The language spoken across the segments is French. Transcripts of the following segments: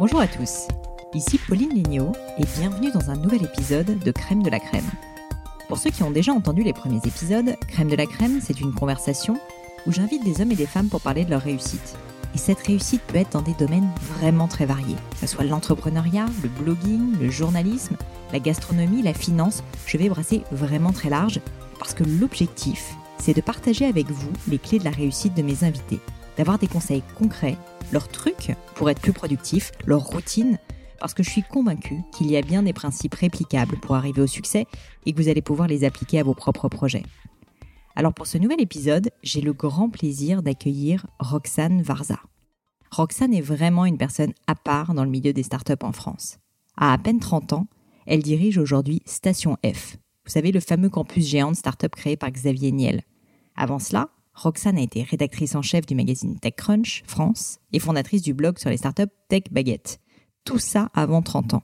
Bonjour à tous, ici Pauline Lignot et bienvenue dans un nouvel épisode de Crème de la Crème. Pour ceux qui ont déjà entendu les premiers épisodes, Crème de la Crème, c'est une conversation où j'invite des hommes et des femmes pour parler de leur réussite. Et cette réussite peut être dans des domaines vraiment très variés, que ce soit l'entrepreneuriat, le blogging, le journalisme, la gastronomie, la finance. Je vais brasser vraiment très large parce que l'objectif, c'est de partager avec vous les clés de la réussite de mes invités, d'avoir des conseils concrets, leurs trucs pour être plus productifs, leurs routines, parce que je suis convaincue qu'il y a bien des principes réplicables pour arriver au succès et que vous allez pouvoir les appliquer à vos propres projets. Alors pour ce nouvel épisode, j'ai le grand plaisir d'accueillir Roxane Varza. Roxane est vraiment une personne à part dans le milieu des startups en France. À à peine 30 ans, elle dirige aujourd'hui Station F. Vous savez, le fameux campus géant de start-up créé par Xavier Niel. Avant cela, Roxane a été rédactrice en chef du magazine TechCrunch France et fondatrice du blog sur les startups Tech Baguette. Tout ça avant 30 ans.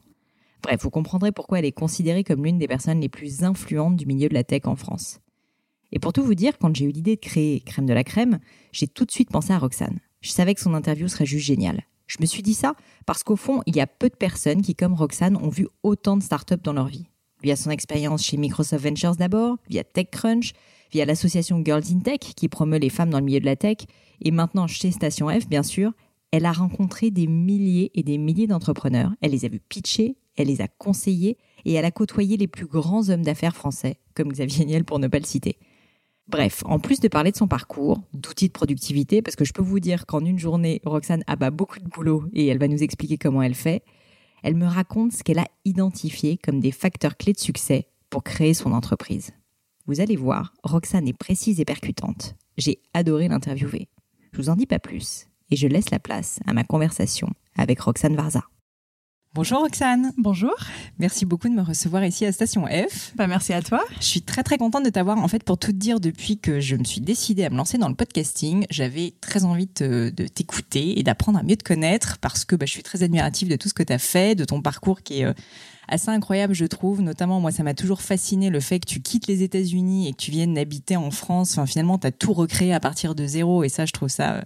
Bref, vous comprendrez pourquoi elle est considérée comme l'une des personnes les plus influentes du milieu de la tech en France. Et pour tout vous dire, quand j'ai eu l'idée de créer Crème de la Crème, j'ai tout de suite pensé à Roxane. Je savais que son interview serait juste géniale. Je me suis dit ça parce qu'au fond, il y a peu de personnes qui, comme Roxane, ont vu autant de startups dans leur vie. Via son expérience chez Microsoft Ventures d'abord, via TechCrunch, via l'association Girls in Tech qui promeut les femmes dans le milieu de la tech, et maintenant chez Station F, bien sûr, elle a rencontré des milliers et des milliers d'entrepreneurs. Elle les a vus pitcher, elle les a conseillés, et elle a côtoyé les plus grands hommes d'affaires français, comme Xavier Niel pour ne pas le citer. Bref, en plus de parler de son parcours, d'outils de productivité, parce que je peux vous dire qu'en une journée, Roxane abat beaucoup de boulot et elle va nous expliquer comment elle fait, elle me raconte ce qu'elle a identifié comme des facteurs clés de succès pour créer son entreprise. Vous allez voir, Roxane est précise et percutante. J'ai adoré l'interviewer. Je vous en dis pas plus et je laisse la place à ma conversation avec Roxane Varza. Bonjour Roxane. Bonjour. Merci beaucoup de me recevoir ici à Station F. Bah, merci à toi. Je suis très très contente de t'avoir. En fait, pour tout te dire, depuis que je me suis décidée à me lancer dans le podcasting, j'avais très envie de, t'écouter et d'apprendre à mieux te connaître parce que bah, je suis très admirative de tout ce que tu as fait, de ton parcours qui est... Euh, assez incroyable, je trouve. Notamment, moi, ça m'a toujours fasciné le fait que tu quittes les États-Unis et que tu viennes habiter en France. Enfin, finalement, tu tout recréé à partir de zéro. Et ça, je trouve ça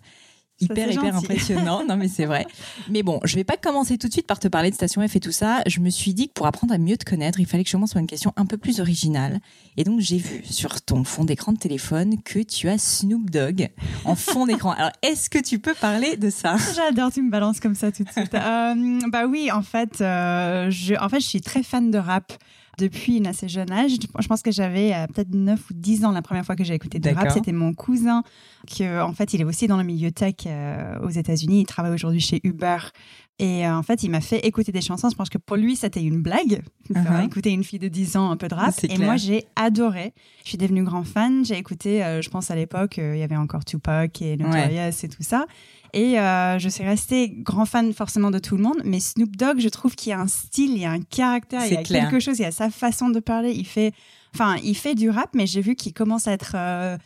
hyper hyper impressionnant. non mais c'est vrai. Mais bon, je vais pas commencer tout de suite par te parler de Station F et tout ça. Je me suis dit que pour apprendre à mieux te connaître, il fallait que je commence par une question un peu plus originale. Et donc j'ai vu sur ton fond d'écran de téléphone que tu as Snoop Dogg en fond d'écran. Alors est-ce que tu peux parler de ça? J'adore, tu me balances comme ça tout de suite. euh, bah oui, en fait, euh, je, en fait, je suis très fan de rap depuis un assez jeune âge. Je pense que j'avais euh, peut-être 9 ou 10 ans la première fois que j'ai écouté de rap. C'était mon cousin, qui en fait, il est aussi dans le milieu tech euh, aux États-Unis. Il travaille aujourd'hui chez Uber. Et euh, en fait, il m'a fait écouter des chansons. Je pense que pour lui, c'était une blague. Uh Écouter une fille de 10 ans un peu de rap. Et moi, j'ai adoré. Je suis devenue grand fan. J'ai écouté, je pense à l'époque, il y avait encore Tupac et Notorious et tout ça. Et euh, je suis restée grand fan forcément de tout le monde, mais Snoop Dogg, je trouve qu'il y a un style, il y a un caractère, il y a quelque chose, il y a sa façon de parler. Il fait, enfin, il fait du rap, mais j'ai vu qu'il commence à être euh,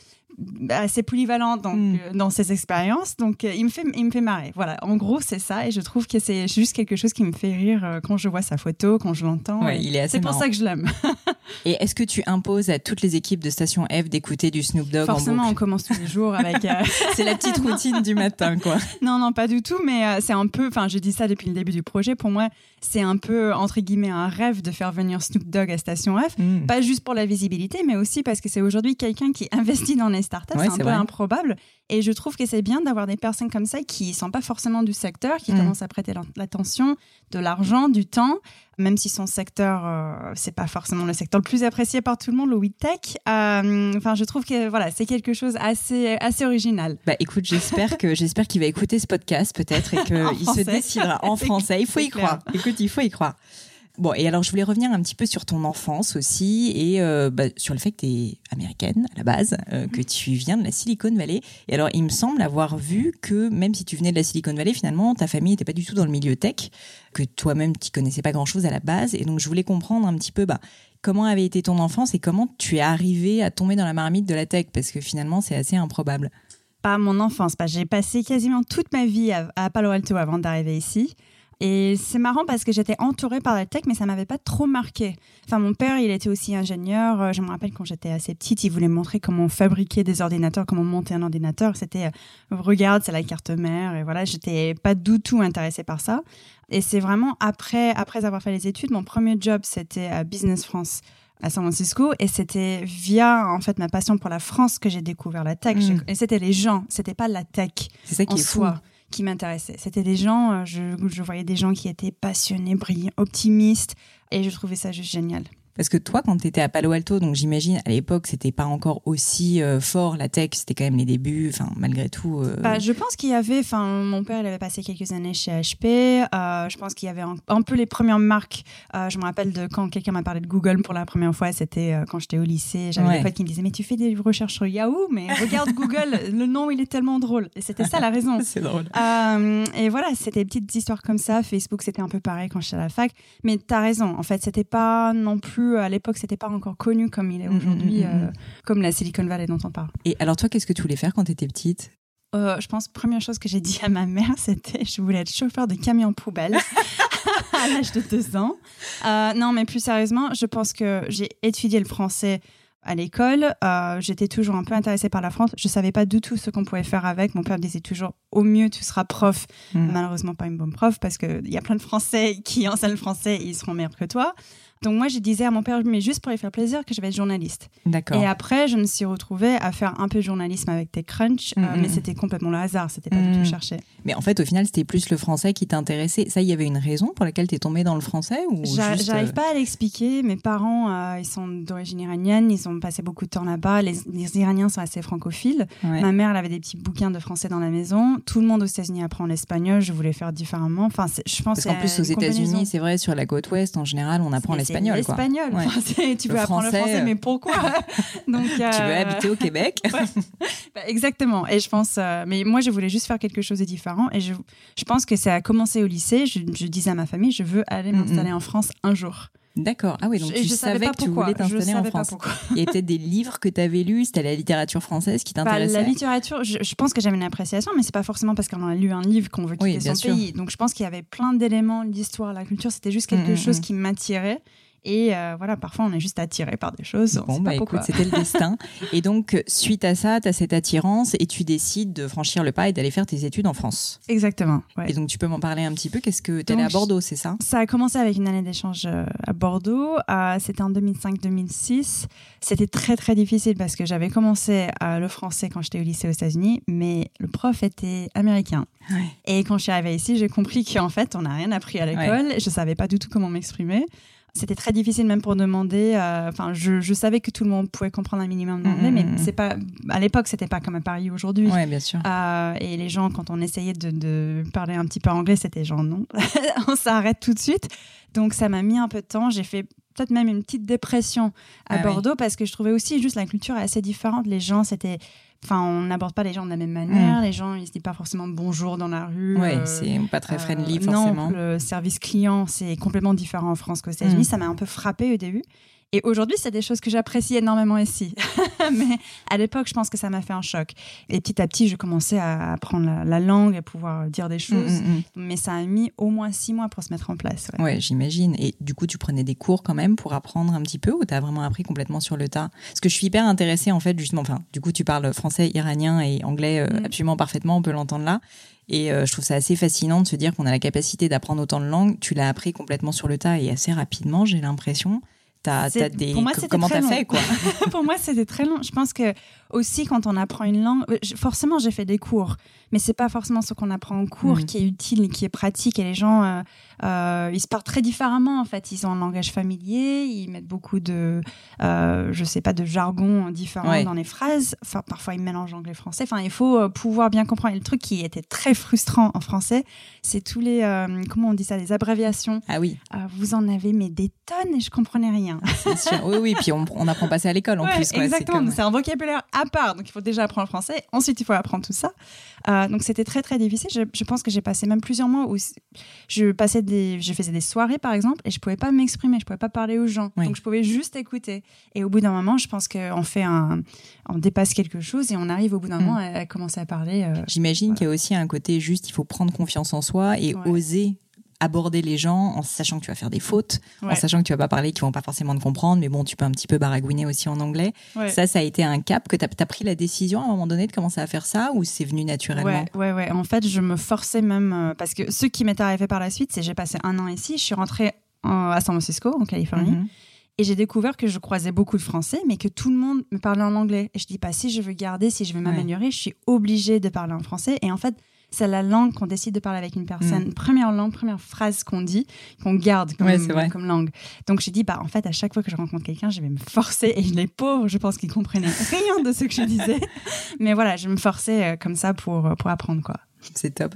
assez polyvalent donc, hmm. euh, dans ses expériences. Donc, il, me fait, il me fait marrer. Voilà, en gros, c'est ça. Et je trouve que c'est juste quelque chose qui me fait rire quand je vois sa photo, quand je l'entends. Ouais, il est assez C'est pour ça que je l'aime. Et est-ce que tu imposes à toutes les équipes de Station F d'écouter du Snoop Dogg Forcément, on commence tous les jours avec. Euh, c'est la petite routine du matin, quoi. Non, non, pas du tout, mais euh, c'est un peu. Enfin, je dis ça depuis le début du projet. Pour moi, c'est un peu entre guillemets un rêve de faire venir Snoop Dogg à Station F, hmm. pas juste pour la visibilité, mais aussi parce que c'est aujourd'hui quelqu'un qui investit dans les startups. c'est un peu improbable. Et je trouve que c'est bien d'avoir des personnes comme ça qui sont pas forcément du secteur, qui hmm. commencent à prêter l'attention, de l'argent, du temps, même si son secteur, euh, c'est pas forcément le secteur le plus apprécié par tout le monde, le weed tech. Euh, enfin, je trouve que voilà, c'est quelque chose assez assez original. Bah écoute, j'espère que j'espère qu'il va écouter ce podcast peut-être et qu'il se décidera en français. Il faut y croire. Écoute, il faut y croire. Bon, et alors je voulais revenir un petit peu sur ton enfance aussi et euh, bah, sur le fait que tu es américaine à la base, euh, que tu viens de la Silicon Valley. Et alors il me semble avoir vu que même si tu venais de la Silicon Valley, finalement ta famille n'était pas du tout dans le milieu tech, que toi-même tu connaissais pas grand-chose à la base. Et donc je voulais comprendre un petit peu bah, comment avait été ton enfance et comment tu es arrivé à tomber dans la marmite de la tech, parce que finalement c'est assez improbable. Pas mon enfance, j'ai passé quasiment toute ma vie à, à Palo Alto avant d'arriver ici. Et c'est marrant parce que j'étais entourée par la tech, mais ça m'avait pas trop marqué. Enfin, mon père, il était aussi ingénieur. Euh, je me rappelle quand j'étais assez petite, il voulait me montrer comment fabriquer des ordinateurs, comment monter un ordinateur. C'était, euh, regarde, c'est la carte mère. Et voilà, j'étais pas du tout intéressée par ça. Et c'est vraiment après, après avoir fait les études, mon premier job, c'était à Business France à San Francisco et c'était via en fait ma passion pour la France que j'ai découvert la tech mm. et c'était les gens c'était pas la tech c'est ça qui est fou qui m'intéressaient. C'était des gens, euh, je, je voyais des gens qui étaient passionnés, brillants, optimistes, et je trouvais ça juste génial. Parce que toi, quand tu étais à Palo Alto, donc j'imagine à l'époque, c'était pas encore aussi euh, fort la tech, c'était quand même les débuts, enfin malgré tout. Euh, bah, je pense qu'il y avait, enfin mon père il avait passé quelques années chez HP, euh, je pense qu'il y avait un, peu les premières marques. je me rappelle de quand quelqu'un m'a parlé de Google pour la première fois, c'était quand j'étais au lycée. J'avais des potes qui me disaient mais tu fais des recherches sur Yahoo, mais regarde Google, le nom il est tellement drôle. Et c'était ça la raison. C'est drôle. et voilà, c'était des petites histoires comme ça. Facebook c'était un peu pareil quand j'étais à la fac, mais tu as raison. En fait, c'était pas non plus à l'époque, c'était pas encore connu comme il est mm, mm, aujourd'hui, mm, euh, comme la Silicon Valley dont on parle. Et alors toi, qu'est-ce que tu voulais faire quand tu étais petite? Euh, je pense première chose que j'ai dit à ma mère, c'était je voulais être chauffeur de camion poubelle à l'âge de deux ans. Euh, non, mais plus sérieusement, je pense que j'ai étudié le français à l'école. J'étais toujours un peu intéressée par la France. Je savais pas du tout ce qu'on pouvait faire avec. Mon père disait toujours au mieux tu seras prof. Malheureusement pas une bonne prof parce qu'il y a plein de Français qui enseignent le français et ils seront meilleurs que toi. Donc moi, je disais à mon père, mais juste pour lui faire plaisir, que je vais être journaliste. D'accord. Et après, je me suis retrouvée à faire un peu de journalisme avec TechCrunch, euh, mais c'était complètement le hasard, c'était pas du tout cherché. Mais en fait, au final, c'était plus le français qui t'intéressait. Ça, il y avait une raison pour laquelle tu es tombée dans le français ou J'arrive euh, pas à l'expliquer. Mes parents, euh, ils sont d'origine iranienne, ils ont passé beaucoup de temps là-bas. Les, Iraniens sont assez francophiles. Ma mère, elle avait des petits bouquins de français dans la maison. Tout le monde aux États-Unis apprend l'espagnol. Je voulais faire différemment. Enfin, je pense. Parce qu'en plus, aux États-Unis, c'est vrai, sur la côte ouest, en général, on apprend l'espagnol l'espagnol. tu veux apprendre le français, mais pourquoi Donc, Tu veux euh, habiter au Québec bah, Exactement. Et je pense, euh, mais moi, je voulais juste faire quelque chose de différent. Et je, je pense que ça a commencé au lycée. Je, disais à ma famille, je veux aller m'installer en France un jour. D'accord. Ah oui, donc tu savais que tu voulais t'installer en France. Il y a peut-être des livres que tu avais lus, c'était la littérature française qui bah, t'intéressait La littérature, je, pense que j'avais une appréciation, mais c'est pas forcément parce qu'on a lu un livre qu'on veut quitter son pays. Donc je pense qu'il y avait plein d'éléments, l'histoire, la culture, c'était juste quelque chose qui m'attirait. Et euh, voilà, parfois on est juste attiré par des choses. Bon, bah écoute, c'était le destin. Et donc, suite à ça, tu as cette attirance et tu décides de franchir le pas et d'aller faire tes études en France. Exactement. Et donc, tu peux m'en parler un petit peu Qu'est-ce que tu es à Bordeaux, c'est ça? Ça a commencé avec une année d'échange euh, à Bordeaux. Euh, c'était en 2005-2006. C'était très, très difficile parce que j'avais commencé le français quand j'étais au lycée aux États-Unis, mais le prof était américain. Et quand je suis arrivée ici, j'ai compris qu'en fait, on n'a rien appris à l'école. Je ne savais pas du tout comment m'exprimer c'était très difficile même pour demander. Euh, enfin, je, je, savais que tout le monde pouvait comprendre un minimum d'anglais, mm, mm, mais mm, c'est pas à l'époque, c'était pas comme à Paris aujourd'hui. Ouais, bien sûr. Euh, et les gens, quand on essayait de, de parler un petit peu anglais, c'était genre non, on s'arrête tout de suite. Donc ça m'a mis un peu de temps. J'ai fait peut-être même une petite dépression à ah Bordeaux parce que je trouvais aussi juste la culture assez différente. Les gens, c'était Enfin, on n'aborde pas les gens de la même manière. Mm. Les gens, ils se disent pas forcément bonjour dans la rue. Oui, euh, c'est pas très friendly euh, forcément. Non, le service client, c'est complètement différent en France qu'aux États-Unis. Mm. Ça m'a un peu frappé au début. Et aujourd'hui, c'est des choses que j'apprécie énormément ici. Mais à l'époque, je pense que ça m'a fait un choc. Et petit à petit, je commençais à apprendre la, langue, à pouvoir dire des choses. Mm, mm, mm. Mais ça a mis au moins six mois pour se mettre en place. Ouais, j'imagine. Et du coup, tu prenais des cours quand même pour apprendre un petit peu ou tu as vraiment appris complètement sur le tas? Parce que je suis hyper intéressée, en fait, justement. Enfin, du coup, tu parles français, iranien et anglais euh, absolument parfaitement, on peut l'entendre là. Et euh, je trouve ça assez fascinant de se dire qu'on a la capacité d'apprendre autant de langues. Tu l'as appris complètement sur le tas et assez rapidement, j'ai l'impression. T'as, des... Comment t'as fait quoi? Pour moi, c'était très long. Je pense que aussi quand on apprend une langue, euh, forcément j'ai fait des cours, mais c'est pas forcément ce qu'on apprend en cours mm. qui est utile, qui est pratique. Et les gens, euh, euh, ils se parlent très différemment en fait. Ils ont un langage familier, ils mettent beaucoup de, je sais pas, de jargon différent dans les phrases. Enfin, parfois ils mélangent anglais français. Enfin, il faut pouvoir bien comprendre. Et le truc qui était très frustrant en français, c'est tous les, comment on dit ça, les abréviations. Ah oui. vous en avez mais des tonnes et je comprenais rien. Oui, oui. Puis on, on apprend pas ça à l'école en plus. Exactement. C'est un vocabulaire à part. Donc, il faut déjà apprendre le français. Ensuite, il faut apprendre tout ça. Euh, donc, c'était très, très difficile. Je, pense que j'ai passé même plusieurs mois où je, passais des, je faisais des soirées, par exemple, et je pouvais pas m'exprimer. Je pouvais pas parler aux gens. Donc, je pouvais juste écouter. Et au bout d'un moment, je pense qu'on fait un, on dépasse quelque chose et on arrive au bout d'un mm. moment à, commencer à parler. Euh, J'imagine qu'il y a aussi un côté juste, il faut prendre confiance en soi et oser aborder les gens en sachant que tu vas faire des fautes, en sachant que tu vas pas parler, qu'ils vont pas forcément te comprendre, mais bon, tu peux un petit peu baragouiner aussi en anglais. Ça, ça a été un cap que tu as, pris la décision à un moment donné de commencer à faire ça ou c'est venu naturellement? Ouais, ouais, En fait, je me forçais même euh, parce que ce qui m'est arrivé par la suite, c'est j'ai passé un an ici, je suis rentrée à San Francisco, en Californie. Mhm. Et j'ai découvert que je croisais beaucoup de Français, mais que tout le monde me parlait en anglais. Et je dis pas, si je veux garder, si je veux m'améliorer, je suis obligée de parler en français. Et en fait, c'est la langue qu'on décide de parler avec une personne. Mm. Première langue, première phrase qu'on dit, qu'on garde comme, comme langue. Donc j'ai dit, bah en fait, à chaque fois que je rencontre quelqu'un, je vais me forcer. Et les pauvres, je pense qu'ils comprenaient rien de ce que je disais. Mais voilà, je me forçais euh, comme ça pour, euh, pour apprendre, quoi. C'est top.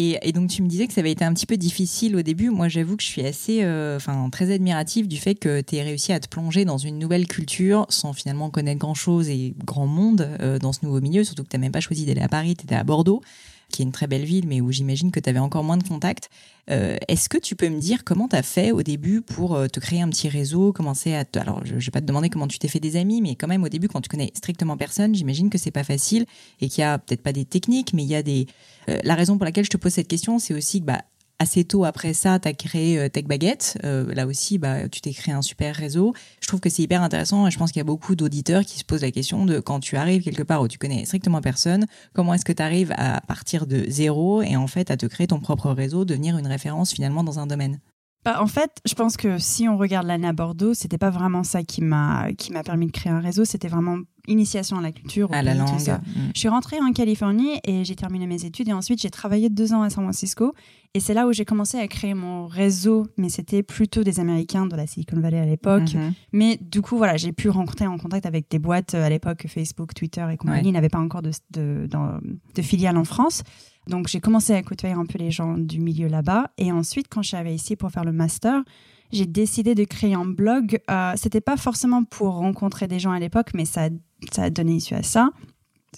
Et, donc tu me disais que ça avait été un petit peu difficile au début. Moi, j'avoue que je suis assez, euh, enfin, très admirative du fait que tu aies réussi à te plonger dans une nouvelle culture sans finalement connaître grand chose et grand monde dans ce nouveau milieu. Surtout que tu n'as même pas choisi d'aller à Paris, tu étais à Bordeaux qui est une très belle ville, mais où j'imagine que tu avais encore moins de contacts. Euh, est-ce que tu peux me dire comment tu as fait au début pour euh, te créer un petit réseau, commencer à... Alors, je ne vais pas te demander comment tu t'es fait des amis, mais quand même, au début, quand tu connais strictement personne, j'imagine que c'est pas facile et qu'il y a peut-être pas des techniques, mais il y a des... Euh, la raison pour laquelle je te pose cette question, c'est aussi que bah, assez tôt après ça, tu as créé euh, Tech Baguette. Euh, là aussi, bah, tu t'es créé un super réseau. Je trouve que c'est hyper intéressant et je pense qu'il y a beaucoup d'auditeurs qui se posent la question de quand tu arrives quelque part où tu connais strictement personne, comment est-ce que tu arrives à partir de zéro et en fait à te créer ton propre réseau, devenir une référence finalement dans un domaine? Bah, en fait, je pense que si on regarde l'année à Bordeaux, c'était pas vraiment ça qui m'a qui m'a permis de créer un réseau. C'était vraiment initiation à la culture, à la langue. Tout ça. Mm. Je suis rentrée en Californie et j'ai terminé mes études et ensuite j'ai travaillé deux ans à San Francisco et c'est là où j'ai commencé à créer mon réseau. Mais c'était plutôt des Américains de la Silicon Valley à l'époque. Mm-hmm. Mais du coup, voilà, j'ai pu rentrer en contact avec des boîtes euh, à l'époque Facebook, Twitter et compagnie. n'avaient pas encore de, de, de, filiales en France. Donc j'ai commencé à côtoyer un peu les gens du milieu là-bas. Et ensuite, quand je suis arrivée ici pour faire le master, j'ai décidé de créer un blog. Euh, C'était pas forcément pour rencontrer des gens à l'époque, mais ça, ça a donné issue à ça.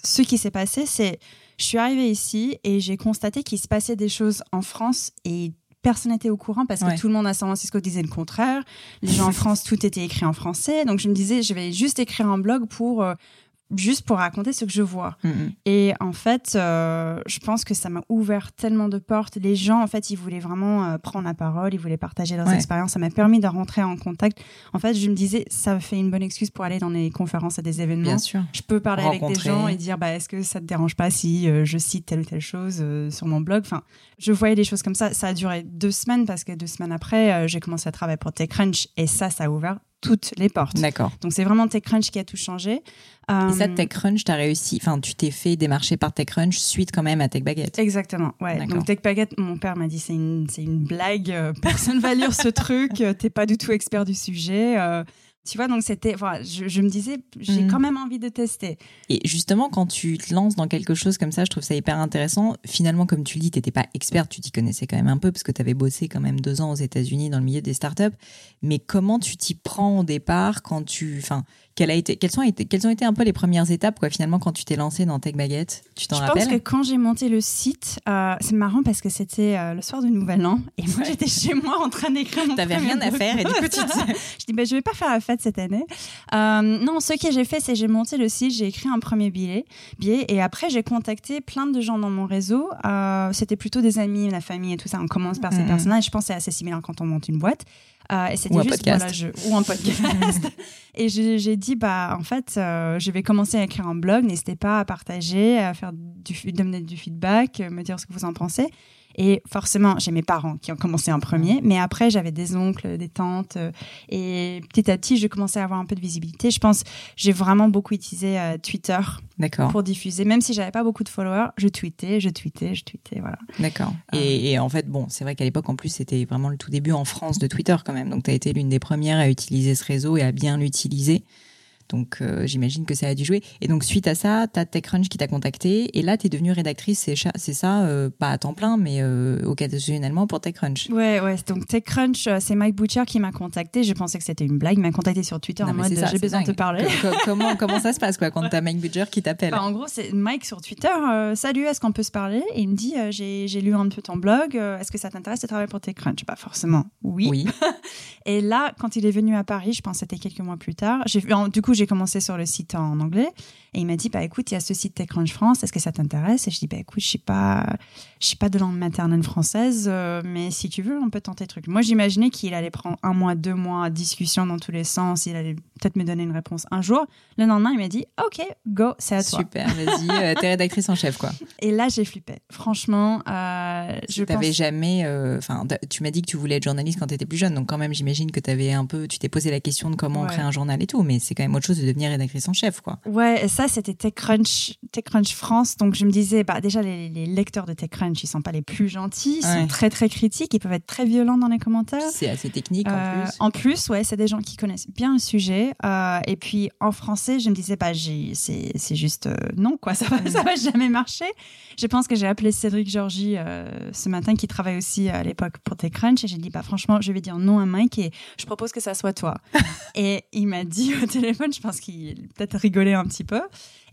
Ce qui s'est passé, c'est je suis arrivée ici et j'ai constaté qu'il se passait des choses en France et personne n'était au courant parce que tout le monde à San Francisco disait le contraire. Les gens en France, tout était écrit en français. Donc je me disais, je vais juste écrire un blog pour euh, juste pour raconter ce que je vois. Mm, mm. Et en fait, euh, je pense que ça m'a ouvert tellement de portes. Les gens, en fait, ils voulaient vraiment euh, prendre la parole, ils voulaient partager leurs expériences. Ça m'a permis de rentrer en contact. En fait, je me disais, ça fait une bonne excuse pour aller dans des conférences et des événements. Bien sûr. Je peux parler avec des gens et dire, bah, est-ce que ça te dérange pas si euh, je cite telle ou telle chose sur mon blog? Enfin, je voyais des choses comme ça. Ça a duré deux semaines parce que deux semaines après, j'ai commencé à travailler pour TechCrunch et ça, ça a ouvert toutes les portes. D'accord. Donc c'est vraiment TechCrunch qui a tout changé. Et ça, euh, TechCrunch, tu as réussi, enfin tu t'es fait démarcher par TechCrunch suite quand même à TechBaguette. Exactement, ouais. Donc TechBaguette, mon père m'a dit c'est une, une blague, euh, personne va lire ce truc, euh, t'es pas du tout expert du sujet. Tu vois, donc c'était, voilà, je, me disais, j'ai mm. quand même envie de tester. Et justement, quand tu te lances dans quelque chose comme ça, je trouve ça hyper intéressant. Finalement, comme tu le dis, tu n'étais pas experte, tu t'y connaissais quand même un peu parce que tu avais bossé quand même deux ans aux États-Unis dans le milieu des startups. Mais comment tu t'y prends au départ quand tu, enfin, a été, quelles, sont été, quelles ont été un peu les premières étapes, quoi, finalement, quand tu t'es lancé dans Tech Baguette? Tu t'en rappelles Je pense que quand j'ai monté le site, euh, c'est marrant parce que c'était euh, le soir du Nouvel An et moi j'étais chez moi en train d'écrire mon T'avais rien à faire et du coup tu Je dis, bah, je vais pas faire affaire fête cette année. Euh, non, ce que j'ai fait, c'est j'ai monté le site, j'ai écrit un premier billet, billet et après j'ai contacté plein de gens dans mon réseau. C'était plutôt des amis, la famille et tout ça. On commence par ces mmh. personnes-là et je pense que c'est assez similaire quand on monte une boîte. Euh, et c'était juste voilà, je, ou un podcast. et j'ai dit bah en fait euh, je vais commencer à écrire un blog. N'hésitez pas à partager, à faire du, donner du feedback, me dire ce que vous en pensez. Et forcément, j'ai mes parents qui ont commencé en premier, mais après, j'avais des oncles, des tantes. Euh, et petit à petit, je commençais à avoir un peu de visibilité. Je pense, j'ai vraiment beaucoup utilisé euh, Twitter pour diffuser. Même si j'avais pas beaucoup de followers, je tweetais, je tweetais, je tweetais, voilà. D'accord. Euh. Et, et, en fait, bon, c'est vrai qu'à l'époque, en plus, c'était vraiment le tout début en France de Twitter quand même. Donc, tu as été l'une des premières à utiliser ce réseau et à bien l'utiliser. Donc euh, j'imagine que ça a dû jouer. Et donc suite à ça, tu as TechCrunch qui t'a contacté et là tu es devenue rédactrice, c'est ça, euh, pas à temps plein, mais euh, occasionnellement pour TechCrunch. Ouais, ouais. Donc TechCrunch, c'est Mike Butcher qui m'a contacté. Je pensais que c'était une blague. Il m'a contacté sur Twitter en mode j'ai besoin de te parler. comment, comment ça se passe quoi, quand tu as Mike Butcher qui t'appelle? En gros, c'est Mike sur Twitter. Salut, est-ce qu'on peut se parler? Et il me dit j'ai lu un peu ton blog. Est-ce que ça t'intéresse de travailler pour TechCrunch? Pas forcément. Oui. oui. et là, quand il est venu à Paris, je pense que c'était quelques mois plus tard, du coup, j'ai commencé sur le site en anglais. Et il m'a dit, bah écoute, il y a ce site TechCrunch France, est-ce que ça t'intéresse? Et je dis, bah écoute, je suis pas, je suis pas de langue maternelle française, euh, mais si tu veux, on peut tenter le truc. Moi, j'imaginais qu'il allait prendre un mois, deux mois, discussion dans tous les sens, il allait peut-être me donner une réponse un jour. Le lendemain, il m'a dit, ok, go, c'est à toi. Super, vas-y, euh, t'es rédactrice en chef, quoi. Et là, j'ai flippé. Franchement, euh, je t'avais jamais, euh, enfin, tu m'as dit que tu voulais être journaliste quand tu étais plus jeune, donc quand même, j'imagine que tu avais un peu, tu t'es posé la question de comment créer un journal et tout, mais c'est quand même autre chose de devenir rédactrice en chef, quoi. Ouais, et ça, c'était TechCrunch, TechCrunch France. Donc, je me disais, bah, déjà, les, lecteurs de TechCrunch, ils sont pas les plus gentils, ils sont très, très critiques, ils peuvent être très violents dans les commentaires. C'est assez technique, en euh, plus. En plus, ouais, c'est des gens qui connaissent bien le sujet. Euh, et puis, en français, je me disais, bah, c'est juste euh, non, quoi, ça va, ça va jamais marcher. Je pense que j'ai appelé Cédric Georgie ce matin, qui travaille aussi à l'époque pour TechCrunch, et j'ai dit, bah, franchement, je vais dire non à Mike et je propose que ça soit toi. et il m'a dit au téléphone, je pense qu'il peut-être rigolé un petit peu.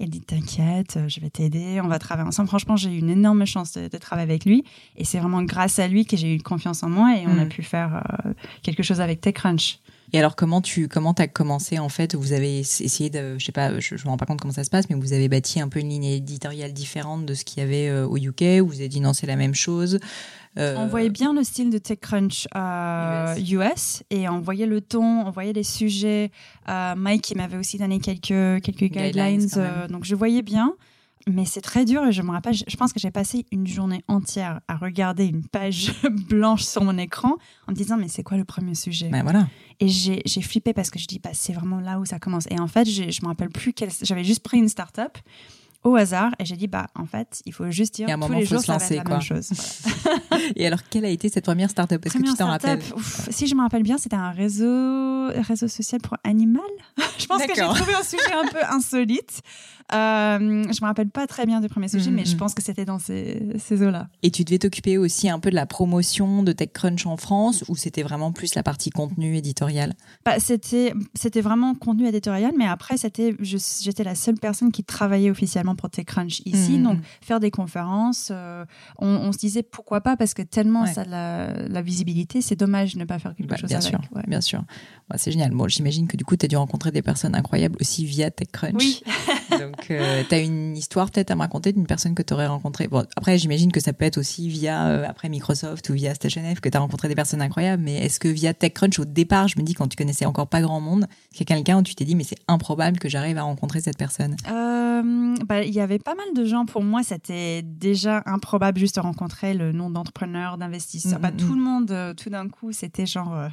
Il dit T'inquiète, euh, je vais t'aider, on va travailler ensemble. Franchement, j'ai eu une énorme chance de, travailler avec lui. Et c'est vraiment grâce à lui que j'ai eu confiance en moi et on a mm. pu faire euh, quelque chose avec TechCrunch. Et alors, comment tu comment as commencé en fait? Vous avez essayé de, je sais pas, je, ne me rends pas compte comment ça se passe, mais vous avez bâti un peu une ligne éditoriale différente de ce qu'il y avait euh, au UK. Vous avez dit non, c'est la même chose. Euh, on voyait bien le style de TechCrunch euh, US. et on voyait le ton, on voyait les sujets. Euh, Mike, il m'avait aussi donné quelques, quelques guidelines, donc je voyais bien. Mais c'est très dur et je me rappelle, je pense que j'ai passé une journée entière à regarder une page blanche sur mon écran en me disant mais c'est quoi le premier sujet? Ben voilà. Et j'ai flippé parce que je dis bah, c'est vraiment là où ça commence. Et en fait, je me rappelle plus. J'avais juste pris une start-up au hasard et j'ai dit bah en fait il faut juste dire tous les jours ça lancer, va être la même chose. et alors quelle a été cette première startup? Est-ce que tu t'en rappelles? Si je me rappelle bien, c'était un réseau réseau social pour animal. je pense que j'ai trouvé un sujet un peu insolite. Euh, je me rappelle pas très bien du premier sujet, mais je mm-hmm. pense que c'était dans ces, ces eaux-là. Et tu devais t'occuper aussi un peu de la promotion de TechCrunch en France, ou c'était vraiment plus la partie contenu éditorial? Bah, c'était c'était vraiment contenu éditorial, mais après c'était j'étais la seule personne qui travaillait officiellement pour TechCrunch ici, mm-hmm. donc faire des conférences, euh, on, se disait pourquoi pas parce que tellement ça a la, la visibilité, c'est dommage de ne pas faire quelque bah, chose bien avec. Sûr, Bien sûr, c'est génial. Bon, j'imagine que du coup tu as dû rencontrer des personnes incroyables aussi via TechCrunch. Oui. donc donc, euh, tu as une histoire peut-être à me raconter d'une personne que tu aurais rencontrée. Bon, après, j'imagine que ça peut être aussi via euh, après Microsoft ou via StationF que tu as rencontré des personnes incroyables. Mais est-ce que via TechCrunch, au départ, je me dis, quand tu connaissais encore pas grand monde, qu'il y a quelqu'un où tu t'es dit, mais c'est improbable que j'arrive à rencontrer cette personne? Euh, bah, Il y avait pas mal de gens. Pour moi, c'était déjà improbable juste de rencontrer le nom d'entrepreneur, d'investisseur. Bah, mm, mm, tout mm. le monde, tout d'un coup, c'était genre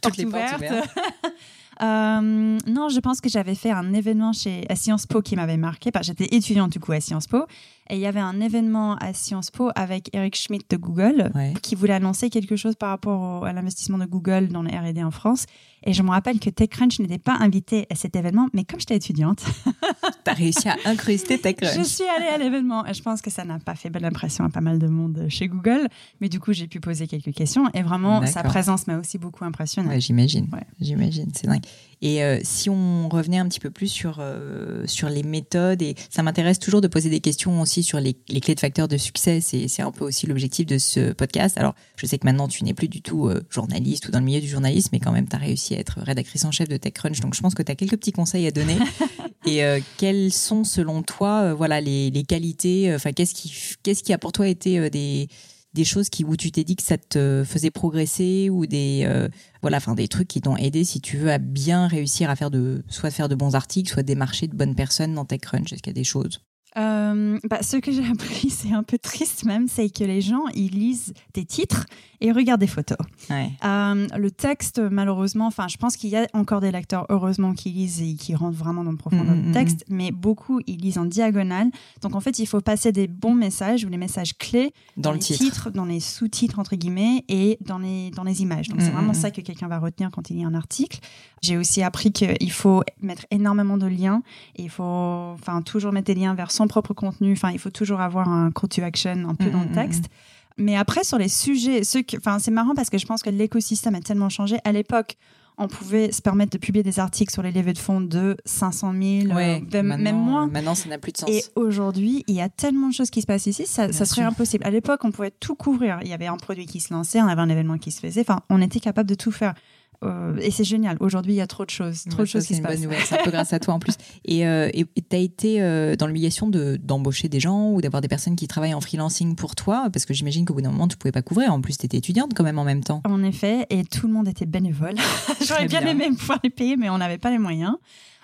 toutes les portes ouvertes. Euh, non, je pense que j'avais fait un événement chez à Sciences Po qui m'avait marqué. J'étais étudiante du coup à Sciences Po et il y avait un événement à Sciences Po avec Eric Schmidt de Google qui voulait annoncer quelque chose par rapport à l'investissement de Google dans les R&D en France. Et je me rappelle que TechCrunch n'était pas invité à cet événement, mais comme j'étais étudiante, tu as réussi à incruster TechCrunch. je suis allée à l'événement et je pense que ça n'a pas fait bonne impression à pas mal de monde chez Google, mais du coup j'ai pu poser quelques questions et vraiment sa présence m'a aussi beaucoup impressionné. j'imagine, j'imagine, c'est dingue. Et euh, si on revenait un petit peu plus sur, euh, sur les méthodes, et ça m'intéresse toujours de poser des questions aussi sur les, clés de facteurs de succès. C'est un peu aussi l'objectif de ce podcast. Alors, je sais que maintenant, tu n'es plus du tout euh, journaliste ou dans le milieu du journalisme, mais quand même, tu as réussi à être rédactrice en chef de TechCrunch. Donc, je pense que tu as quelques petits conseils à donner. Et quelles sont, selon toi, voilà, les, les qualités Enfin, qu'est-ce qui, qu'est-ce qui a pour toi été des des choses qui où tu t'es dit que ça te faisait progresser ou des euh, voilà enfin des trucs qui t'ont aidé si tu veux à bien réussir à faire de soit faire de bons articles soit démarcher de bonnes personnes dans TechCrunch est-ce qu'il y a des choses? Euh, bah, ce que j'ai appris, c'est un peu triste même, c'est que les gens, ils lisent des titres et regardent des photos. Euh, le texte, malheureusement, enfin, je pense qu'il y a encore des lecteurs, heureusement, qui lisent et qui rentrent vraiment dans le profondeur du mm, mm, texte, mm. mais beaucoup, ils lisent en diagonale. Donc, en fait, il faut passer des bons messages ou les messages clés dans, le les titre. dans les sous-titres, entre guillemets, et dans les, dans les images. Donc, c'est vraiment ça que quelqu'un va retenir quand il lit un article. J'ai aussi appris qu'il faut mettre énormément de liens et il faut enfin, toujours mettre des liens vers son propre contenu. Enfin, il faut toujours avoir un call to action un peu dans le mm, mm, texte. Mm. Mais après, sur les sujets, ceux enfin, c'est marrant parce que je pense que l'écosystème a tellement changé. À l'époque, on pouvait se permettre de publier des articles sur les levées de fonds de 500 000, ouais, euh, même moins. Maintenant, ça n'a plus de sens. Et aujourd'hui, il y a tellement de choses qui se passent ici, ça, ça serait impossible. À l'époque, on pouvait tout couvrir. Il y avait un produit qui se lançait, on avait un événement qui se faisait. Enfin, on était capable de tout faire. Euh, et c'est génial. Aujourd'hui, il y a trop de choses, trop de choses qui se passent. C'est un peu grâce à toi en plus. Et euh, tu as été euh, dans l'obligation d'embaucher des gens ou d'avoir des personnes qui travaillent en freelancing pour toi? Parce que j'imagine qu'au bout d'un moment, tu pouvais pas couvrir. En plus, tu étais étudiante quand même en même temps. En effet, et tout le monde était bénévole. J'aurais bien, bien aimé pouvoir les payer, mais on n'avait pas les moyens.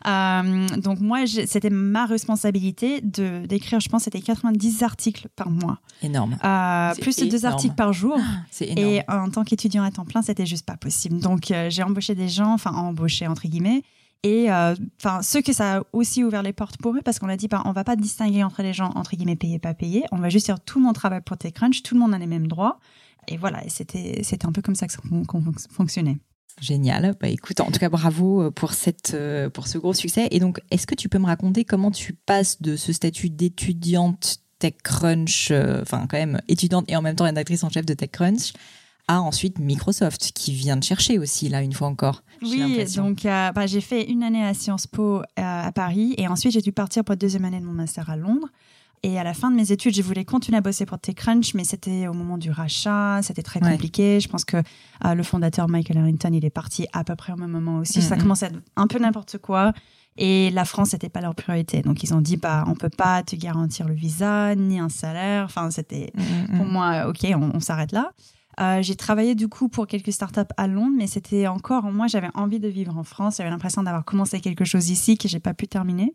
Euh, donc moi, c'était ma responsabilité de d'écrire, je pense, c'était 90 articles par mois. Énorme. Euh, plus de deux articles par jour. Ah, c'est énorme. Et en tant qu'étudiant à temps plein, c'était juste pas possible. Donc euh, j'ai embauché des gens, enfin embauché entre guillemets. Et enfin, ceux que ça a aussi ouvert les portes pour eux, parce qu'on a dit, bah, on va pas distinguer entre les gens entre guillemets payés pas payés. On va juste dire tout le monde travaille pour TechCrunch, tout le monde a les mêmes droits. Et voilà, et c'était c'était un peu comme ça que ça fonctionnait. Génial. Bah, écoute, en tout cas, bravo euh, pour, cette, euh, pour ce gros succès. Et donc, est-ce que tu peux me raconter comment tu passes de ce statut d'étudiante TechCrunch, euh, enfin, quand même, étudiante et en même temps rédactrice en chef de TechCrunch, à ensuite Microsoft, qui vient de chercher aussi, là, une fois encore. Oui, donc bah, j'ai fait une année à Sciences Po à Paris et ensuite j'ai dû partir pour la deuxième année de mon master à Londres. Et à la fin de mes études, je voulais continuer à bosser pour TechCrunch, mais c'était au moment du rachat, c'était très compliqué. Je pense que euh, le fondateur Michael Harrington, il est parti à peu près au même moment aussi. Ça commençait à être un peu n'importe quoi. Et la France n'était pas leur priorité. Donc ils ont dit, bah, on peut pas te garantir le visa, ni un salaire. Enfin, c'était pour moi, ok, on, s'arrête là. Euh, j'ai travaillé du coup pour quelques startups à Londres, mais c'était encore, moi j'avais envie de vivre en France. J'avais l'impression d'avoir commencé quelque chose ici que j'ai pas pu terminer.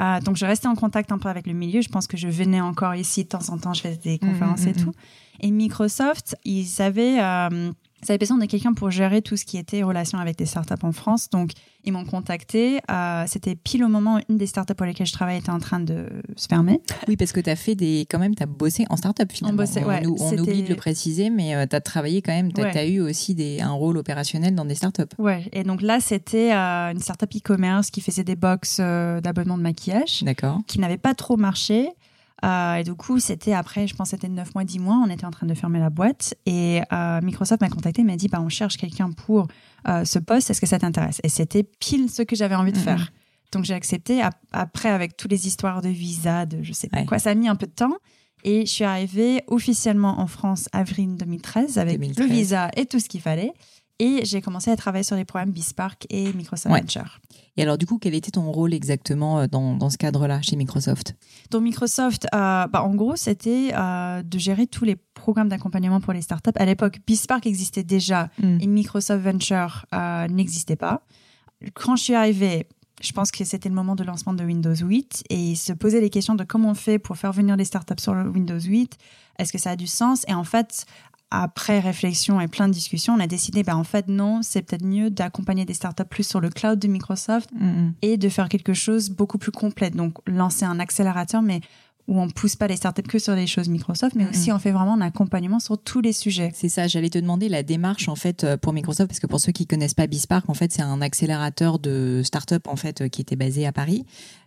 Euh, donc, je restais en contact un peu avec le milieu. Je pense que je venais encore ici de temps en temps, je faisais des mmh, conférences et mmh, tout. Mmh. Et Microsoft, ils avaient euh, ça avait besoin de quelqu'un pour gérer tout ce qui était relation avec des startups en France. Donc, ils m'ont contacté. Euh, c'était pile au moment où une des startups pour lesquelles je travaillais était en train de se fermer. Oui, parce que tu as fait des. Quand même, tu as bossé en startup finalement. On, on, oublie de le préciser, mais euh, tu as travaillé quand même. Tu as, eu aussi des, un rôle opérationnel dans des startups. Ouais. Et donc là, c'était euh, une startup e-commerce qui faisait des box d'abonnement de maquillage. D'accord. Qui n'avait pas trop marché. Euh, et du coup, c'était après, je pense, c'était 9 mois, 10 mois, on était en train de fermer la boîte. Et euh, Microsoft m'a contacté, m'a dit, bah, on cherche quelqu'un pour euh, ce poste, est-ce que ça t'intéresse? Et c'était pile ce que j'avais envie de faire. Donc j'ai accepté. Après, avec toutes les histoires de visa, de je sais pas quoi, ça a mis un peu de temps. Et je suis arrivée officiellement en France avril 2013 avec le visa et tout ce qu'il fallait. Et j'ai commencé à travailler sur les programmes Bispark et Microsoft Venture. Et alors, du coup, quel était ton rôle exactement euh, dans, dans ce cadre-là chez Microsoft? Dans Microsoft, euh, bah, en gros, c'était euh, de gérer tous les programmes d'accompagnement pour les startups. À l'époque, Bispark existait déjà hmm. et Microsoft Venture n'existait pas. Quand je suis arrivée, je pense que c'était le moment de lancement de Windows 8 et se poser les questions de comment on fait pour faire venir les startups sur Windows 8. Est-ce que ça a du sens? Et en fait, après réflexion et plein de discussions, on a décidé, bah, en fait, non, c'est peut-être mieux d'accompagner des startups plus sur le cloud de Microsoft et de faire quelque chose beaucoup plus complet. Donc, lancer un accélérateur, mais où on pousse pas les startups que sur les choses Microsoft, mais aussi on fait vraiment un accompagnement sur tous les sujets. C'est ça, j'allais te demander la démarche en fait euh, pour Microsoft, parce que pour ceux qui connaissent pas Bispark, en fait c'est un accélérateur de startups en fait euh, qui était basé à Paris.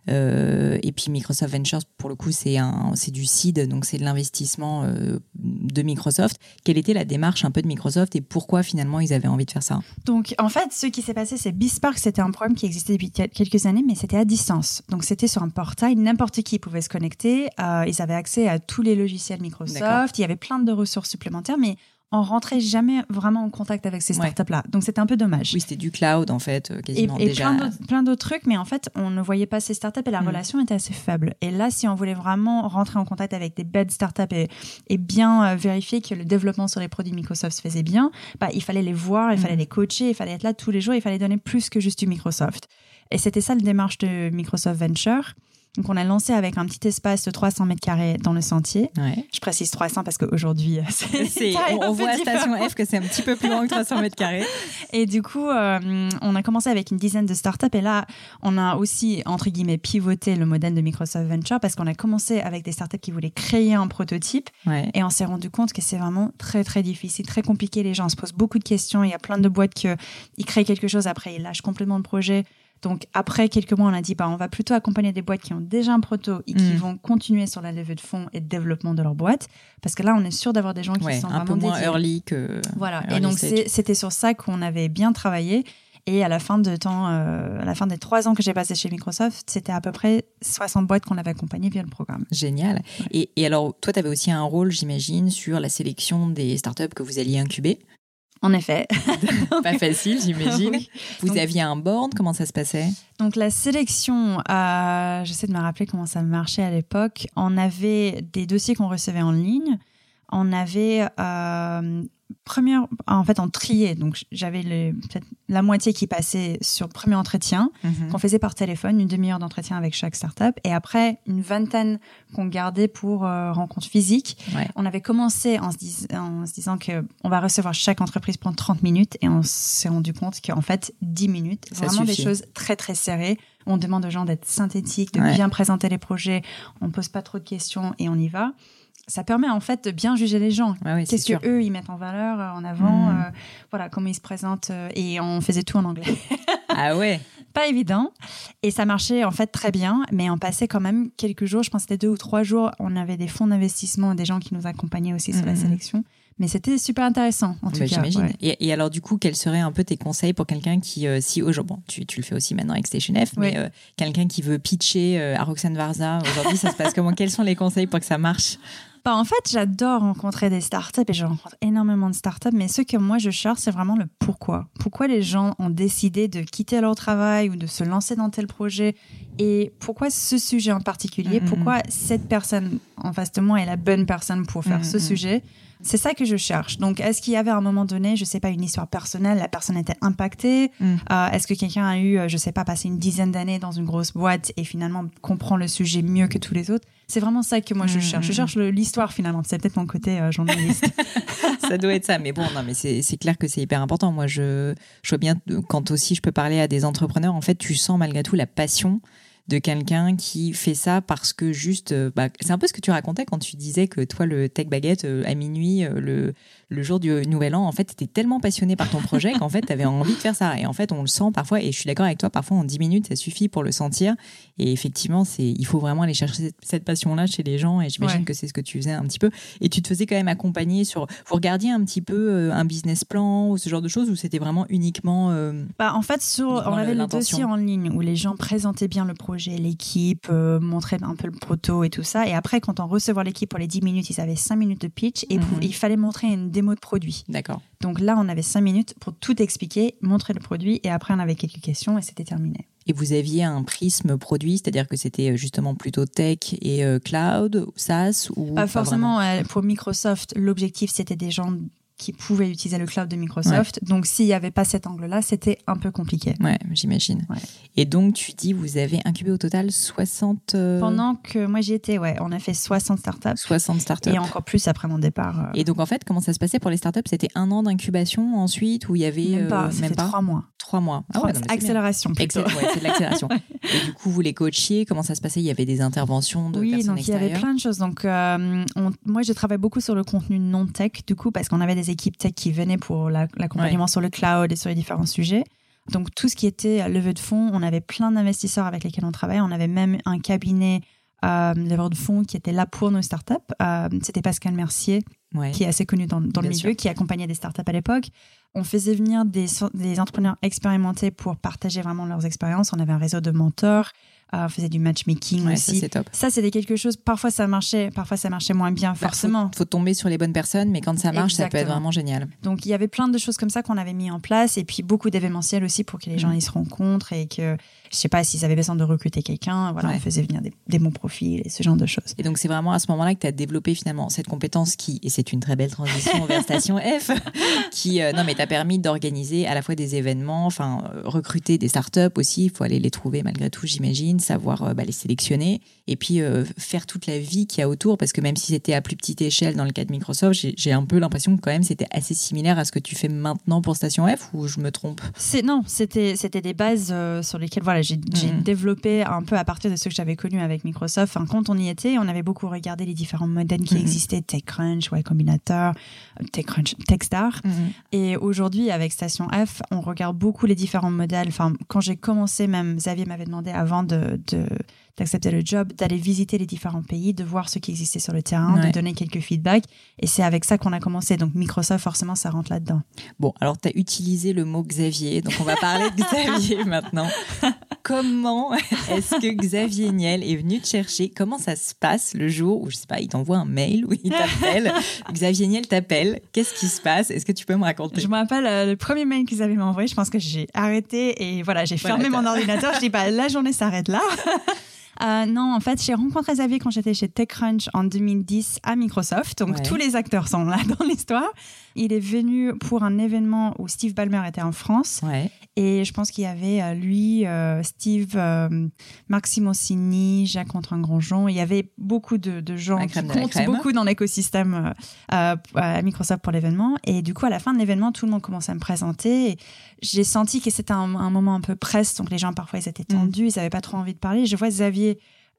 Euh, et puis Microsoft Ventures, pour le coup, c'est un, c'est du seed, donc c'est de l'investissement euh, de Microsoft. Quelle était la démarche un peu de Microsoft et pourquoi finalement ils avaient envie de faire ça? Donc en fait, ce qui s'est passé, c'est Bispark, c'était un programme qui existait depuis quelques années, mais c'était à distance. Donc c'était sur un portail, n'importe qui pouvait se connecter. Euh, ils avaient accès à tous les logiciels Microsoft. Il y avait plein de ressources supplémentaires, mais on rentrait jamais vraiment en contact avec ces startups-là. Donc c'était un peu dommage. Oui, c'était du cloud en fait, euh, quasiment et, et déjà. plein d'autres trucs, mais en fait, on ne voyait pas ces startups et la mm. relation était assez faible. Et là, si on voulait vraiment rentrer en contact avec des belles startups et, et bien euh, vérifier que le développement sur les produits Microsoft se faisait bien, bah, il fallait les voir, il fallait mm. les coacher, il fallait être là tous les jours, il fallait donner plus que juste du Microsoft. Et c'était ça la démarche de Microsoft Venture. Donc, on a lancé avec un petit espace de 300 mètres carrés dans le sentier. Je précise 300 parce qu'aujourd'hui, c'est. On, on voit à Station F que c'est un petit peu plus grand que 300 mètres carrés. Et du coup, euh, on a commencé avec une dizaine de startups. Et là, on a aussi, entre guillemets, pivoté le modèle de Microsoft Venture parce qu'on a commencé avec des startups qui voulaient créer un prototype. Et on s'est rendu compte que c'est vraiment très, très difficile, très compliqué. Les gens se posent beaucoup de questions. Il y a plein de boîtes qui créent quelque chose, après ils lâchent complètement le projet. Donc après quelques mois, on a dit bah, on va plutôt accompagner des boîtes qui ont déjà un proto et qui mm. vont continuer sur la levée de fonds et de développement de leur boîte. Parce que là, on est sûr d'avoir des gens qui sont un peu moins early que. Voilà. et donc c'était sur ça qu'on avait bien travaillé. Et à la fin de temps, euh, à la fin des trois ans que j'ai passé chez Microsoft, c'était à peu près 60 boîtes qu'on avait accompagnées via le programme. Génial. Et, et, alors, toi, tu avais aussi un rôle, j'imagine, sur la sélection des startups que vous alliez incuber. En effet. pas facile, j'imagine. Vous aviez un board, comment ça se passait? Donc la sélection, euh, j'essaie de me rappeler comment ça marchait à l'époque. On avait des dossiers qu'on recevait en ligne. On avait euh, première, en fait, on triait. Donc, j'avais la moitié qui passait sur le premier entretien, mhm. qu'on faisait par téléphone, une demi-heure d'entretien avec chaque startup. Et après, une vingtaine qu'on gardait pour euh, rencontre physique. On avait commencé en se, en se disant qu'on va recevoir chaque entreprise pendant 30 minutes. Et on s'est rendu compte qu'en fait, 10 minutes, vraiment des choses très, très serrées. On demande aux gens d'être synthétiques, de bien présenter les projets. On pose pas trop de questions et on y va ça permet en fait de bien juger les gens. Qu'est-ce que eux ils mettent en valeur, euh, en avant, hmm. euh, voilà comment ils se présentent. Euh, et on faisait tout en anglais. ah ouais. Pas évident. Et ça marchait en fait très bien, mais on passait quand même quelques jours. Je pense que c'était deux ou trois jours. On avait des fonds d'investissement, des gens qui nous accompagnaient aussi sur la hmm. sélection. Mais c'était super intéressant, en tout cas. J'imagine. Et, alors, du coup, quels seraient un peu tes conseils pour quelqu'un qui, si aujourd'hui, bon, tu, tu, le fais aussi maintenant avec Station F, mais quelqu'un qui veut pitcher à Roxane Varza, aujourd'hui, ça se passe comment? Quels sont les conseils pour que ça marche? Bah, en fait, j'adore rencontrer des startups et je rencontre énormément de startups, mais ce que moi je cherche, c'est vraiment le pourquoi. Pourquoi les gens ont décidé de quitter leur travail ou de se lancer dans tel projet et pourquoi ce sujet en particulier, mm-hmm. pourquoi cette personne en face de moi est la bonne personne pour faire ce mm-hmm. sujet? C'est ça que je cherche. Donc, est-ce qu'il y avait à un moment donné, je sais pas, une histoire personnelle, la personne était impactée? Mm. euh, Est-ce que quelqu'un a eu, euh, je sais pas, passé une dizaine d'années dans une grosse boîte et finalement comprend le sujet mieux que tous les autres? C'est vraiment ça que moi je mm, cherche. Je mm, cherche l'histoire finalement. C'est peut-être mon côté euh, journaliste. ça doit être ça. Mais bon, non, mais c'est clair que c'est hyper important. Moi, je, je vois bien quand aussi je peux parler à des entrepreneurs, en fait, tu sens malgré tout la passion de quelqu'un qui fait ça parce que juste, euh, bah, c'est un peu ce que tu racontais quand tu disais que toi, le tech baguette euh, à minuit, euh, le, le jour du nouvel an, en fait, tu étais tellement passionné par ton projet qu'en fait, tu avais envie de faire ça. Et en fait, on le sent parfois, et je suis d'accord avec toi, parfois en 10 minutes, ça suffit pour le sentir. Et effectivement, c'est, il faut vraiment aller chercher cette, passion-là chez les gens, et j'imagine que c'est ce que tu faisais un petit peu. Et tu te faisais quand même accompagner sur, vous regardiez un petit peu un business plan ou ce genre de choses, ou c'était vraiment uniquement. bah, en fait, sur, on avait le dossier en ligne où les gens présentaient bien le projet l'équipe, euh, montrer un peu le proto et tout ça. Et après, quand on recevait l'équipe pour les 10 minutes, ils avaient 5 minutes de pitch et mhm. il fallait montrer une démo de produit. D'accord. Donc là, on avait 5 minutes pour tout expliquer, montrer le produit et après, on avait quelques questions et c'était terminé. Et vous aviez un prisme produit, c'est-à-dire que c'était euh, justement plutôt tech et euh, cloud, SaaS ou pas forcément. pour Microsoft, l'objectif c'était des gens qui pouvaient utiliser le cloud de Microsoft. Donc, s'il n'y avait pas cet angle-là, c'était un peu compliqué. Ouais, j'imagine. Et donc, tu dis, vous avez incubé au total 60... Euh, Pendant que moi j'y étais, ouais, on a fait 60 startups. 60 startups. Et encore plus après mon départ. Euh. Et donc, en fait, comment ça se passait pour les startups? C'était un an d'incubation ensuite, où il y avait... Même pas, euh, même pas? trois mois. Trois mois. Ah accélération plutôt. ouais, c'est de l'accélération. et du coup, vous les coachiez, comment ça se passait? Il y avait des interventions de oui, donc il y avait plein de choses. Donc, moi, je travaille beaucoup sur le contenu non-tech, du coup, parce qu'on avait des équipes tech qui venaient pour l'accompagnement sur le cloud et sur les différents sujets. Donc tout ce qui était levée de fonds, on avait plein d'investisseurs avec lesquels on travaillait. On avait même un cabinet euh, leveur de fonds qui était là pour nos startups. Euh, C'était Pascal Mercier, qui est assez connu dans, dans le milieu, qui accompagnait des startups à l'époque. On faisait venir des, des entrepreneurs expérimentés pour partager vraiment leurs expériences. On avait un réseau de mentors. Euh, on faisait du matchmaking aussi. Ça, top. Ça, c'était quelque chose. Parfois, ça marchait, parfois, ça marchait moins bien, bah, forcément. Il faut, tomber sur les bonnes personnes, mais quand ça marche, ça peut être vraiment génial. Donc, il y avait plein de choses comme ça qu'on avait mis en place, et puis beaucoup d'événementiels aussi pour que les gens mm. ils se rencontrent et que je sais pas s'ils avaient besoin de recruter quelqu'un. Voilà, on faisait venir des, bons profils et ce genre de choses. Et donc, c'est vraiment à ce moment-là que tu as développé finalement cette compétence qui, et c'est une très belle transition vers Station F, qui, euh, non, mais t'a permis d'organiser à la fois des événements, enfin, euh, recruter des startups aussi. Il faut aller les trouver malgré tout, j'imagine, savoir euh, bah, les sélectionner et puis faire toute la vie qu'il y a autour. Parce que même si c'était à plus petite échelle dans le cas de Microsoft, j'ai un peu l'impression que quand même c'était assez similaire à ce que tu fais maintenant pour Station F ou je me trompe? Non, c'était des bases sur lesquelles voilà, j'ai mm. développé un peu à partir de ce que j'avais connu avec Microsoft. Enfin, quand on y était, on avait beaucoup regardé les différents modèles qui mm. existaient, TechCrunch, Y Combinator, TechCrunch, Techstar. Mm. Et aujourd'hui, avec Station F, on regarde beaucoup les différents modèles. Enfin, quand j'ai commencé, même Xavier m'avait demandé avant de d'accepter le job, d'aller visiter les différents pays, de voir ce qui existait sur le terrain, de donner quelques feedbacks. Et c'est avec ça qu'on a commencé. Donc Microsoft, forcément, ça rentre là-dedans. Bon, alors tu as utilisé le mot Xavier, donc on va parler de Xavier maintenant. Comment est-ce que Xavier Niel est venu te chercher? Comment ça se passe le jour où, je sais pas, il t'envoie un mail ou il t'appelle? Xavier Niel t'appelle. Qu'est-ce qui se passe? Est-ce que tu peux me raconter? Je me rappelle euh, le premier mail qu'ils avaient envoyé. Je pense que j'ai arrêté et voilà, j'ai fermé mon ordinateur. Je dis, bah, la journée s'arrête là. Euh, non, en fait, j'ai rencontré Xavier quand j'étais chez TechCrunch en 2010 à Microsoft. Donc, tous les acteurs sont là dans l'histoire. Il est venu pour un événement où Steve Ballmer était en France. Et je pense qu'il y avait euh, lui, euh, Steve, Marc Simoncini, Jacques Antoine Grandjean. Il y avait beaucoup de, gens qui comptent beaucoup dans l'écosystème à Microsoft pour l'événement. Et du coup, à la fin de l'événement, tout le monde commençait à me présenter. J'ai senti que c'était un, moment un peu presse. Donc, les gens, parfois, ils étaient tendus. Ils n'avaient pas trop envie de parler. Je vois Xavier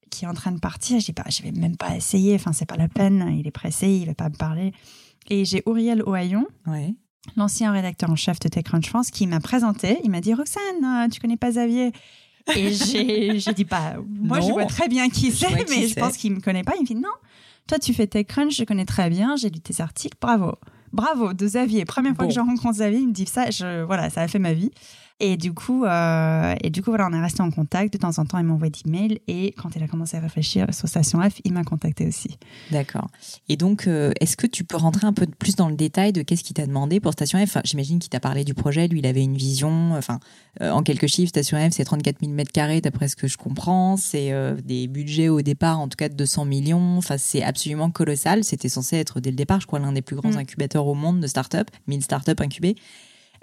qui est en train de partir. Je dis pas, je vais même pas essayer. Enfin, c'est pas la peine. Il est pressé, il va pas me parler. Et j'ai Auriel Ohaillon, l'ancien rédacteur en chef de TechCrunch France, qui m'a présenté. Il m'a dit Roxane, euh, tu connais pas Xavier? Et j'ai dit pas. Moi, je vois très bien qui c'est, mais je pense qu'il me connaît pas. Il me dit non. Toi, tu fais TechCrunch, je connais très bien. J'ai lu tes articles. Bravo, bravo de Xavier. Première fois que je rencontre Xavier, il me dit ça. Je, voilà, ça a fait ma vie. Et du coup, euh, et du coup, voilà, on est resté en contact. De temps en temps, il m'envoie des mails. Et quand il a commencé à réfléchir sur Station F, il m'a contacté aussi. D'accord. Et donc, euh, est-ce que tu peux rentrer un peu plus dans le détail de qu'est-ce qu'il t'a demandé pour Station F? Enfin, J'imagine qu'il t'a parlé du projet. Lui, il avait une vision. Enfin, euh, en quelques chiffres, Station F, c'est 34 000 mètres carrés, d'après ce que je comprends. C'est des budgets au départ, en tout cas, de 200 millions. Enfin, c'est absolument colossal. C'était censé être, dès le départ, je crois, l'un des plus grands mm. incubateurs au monde de start-up, 1000 start-up incubées.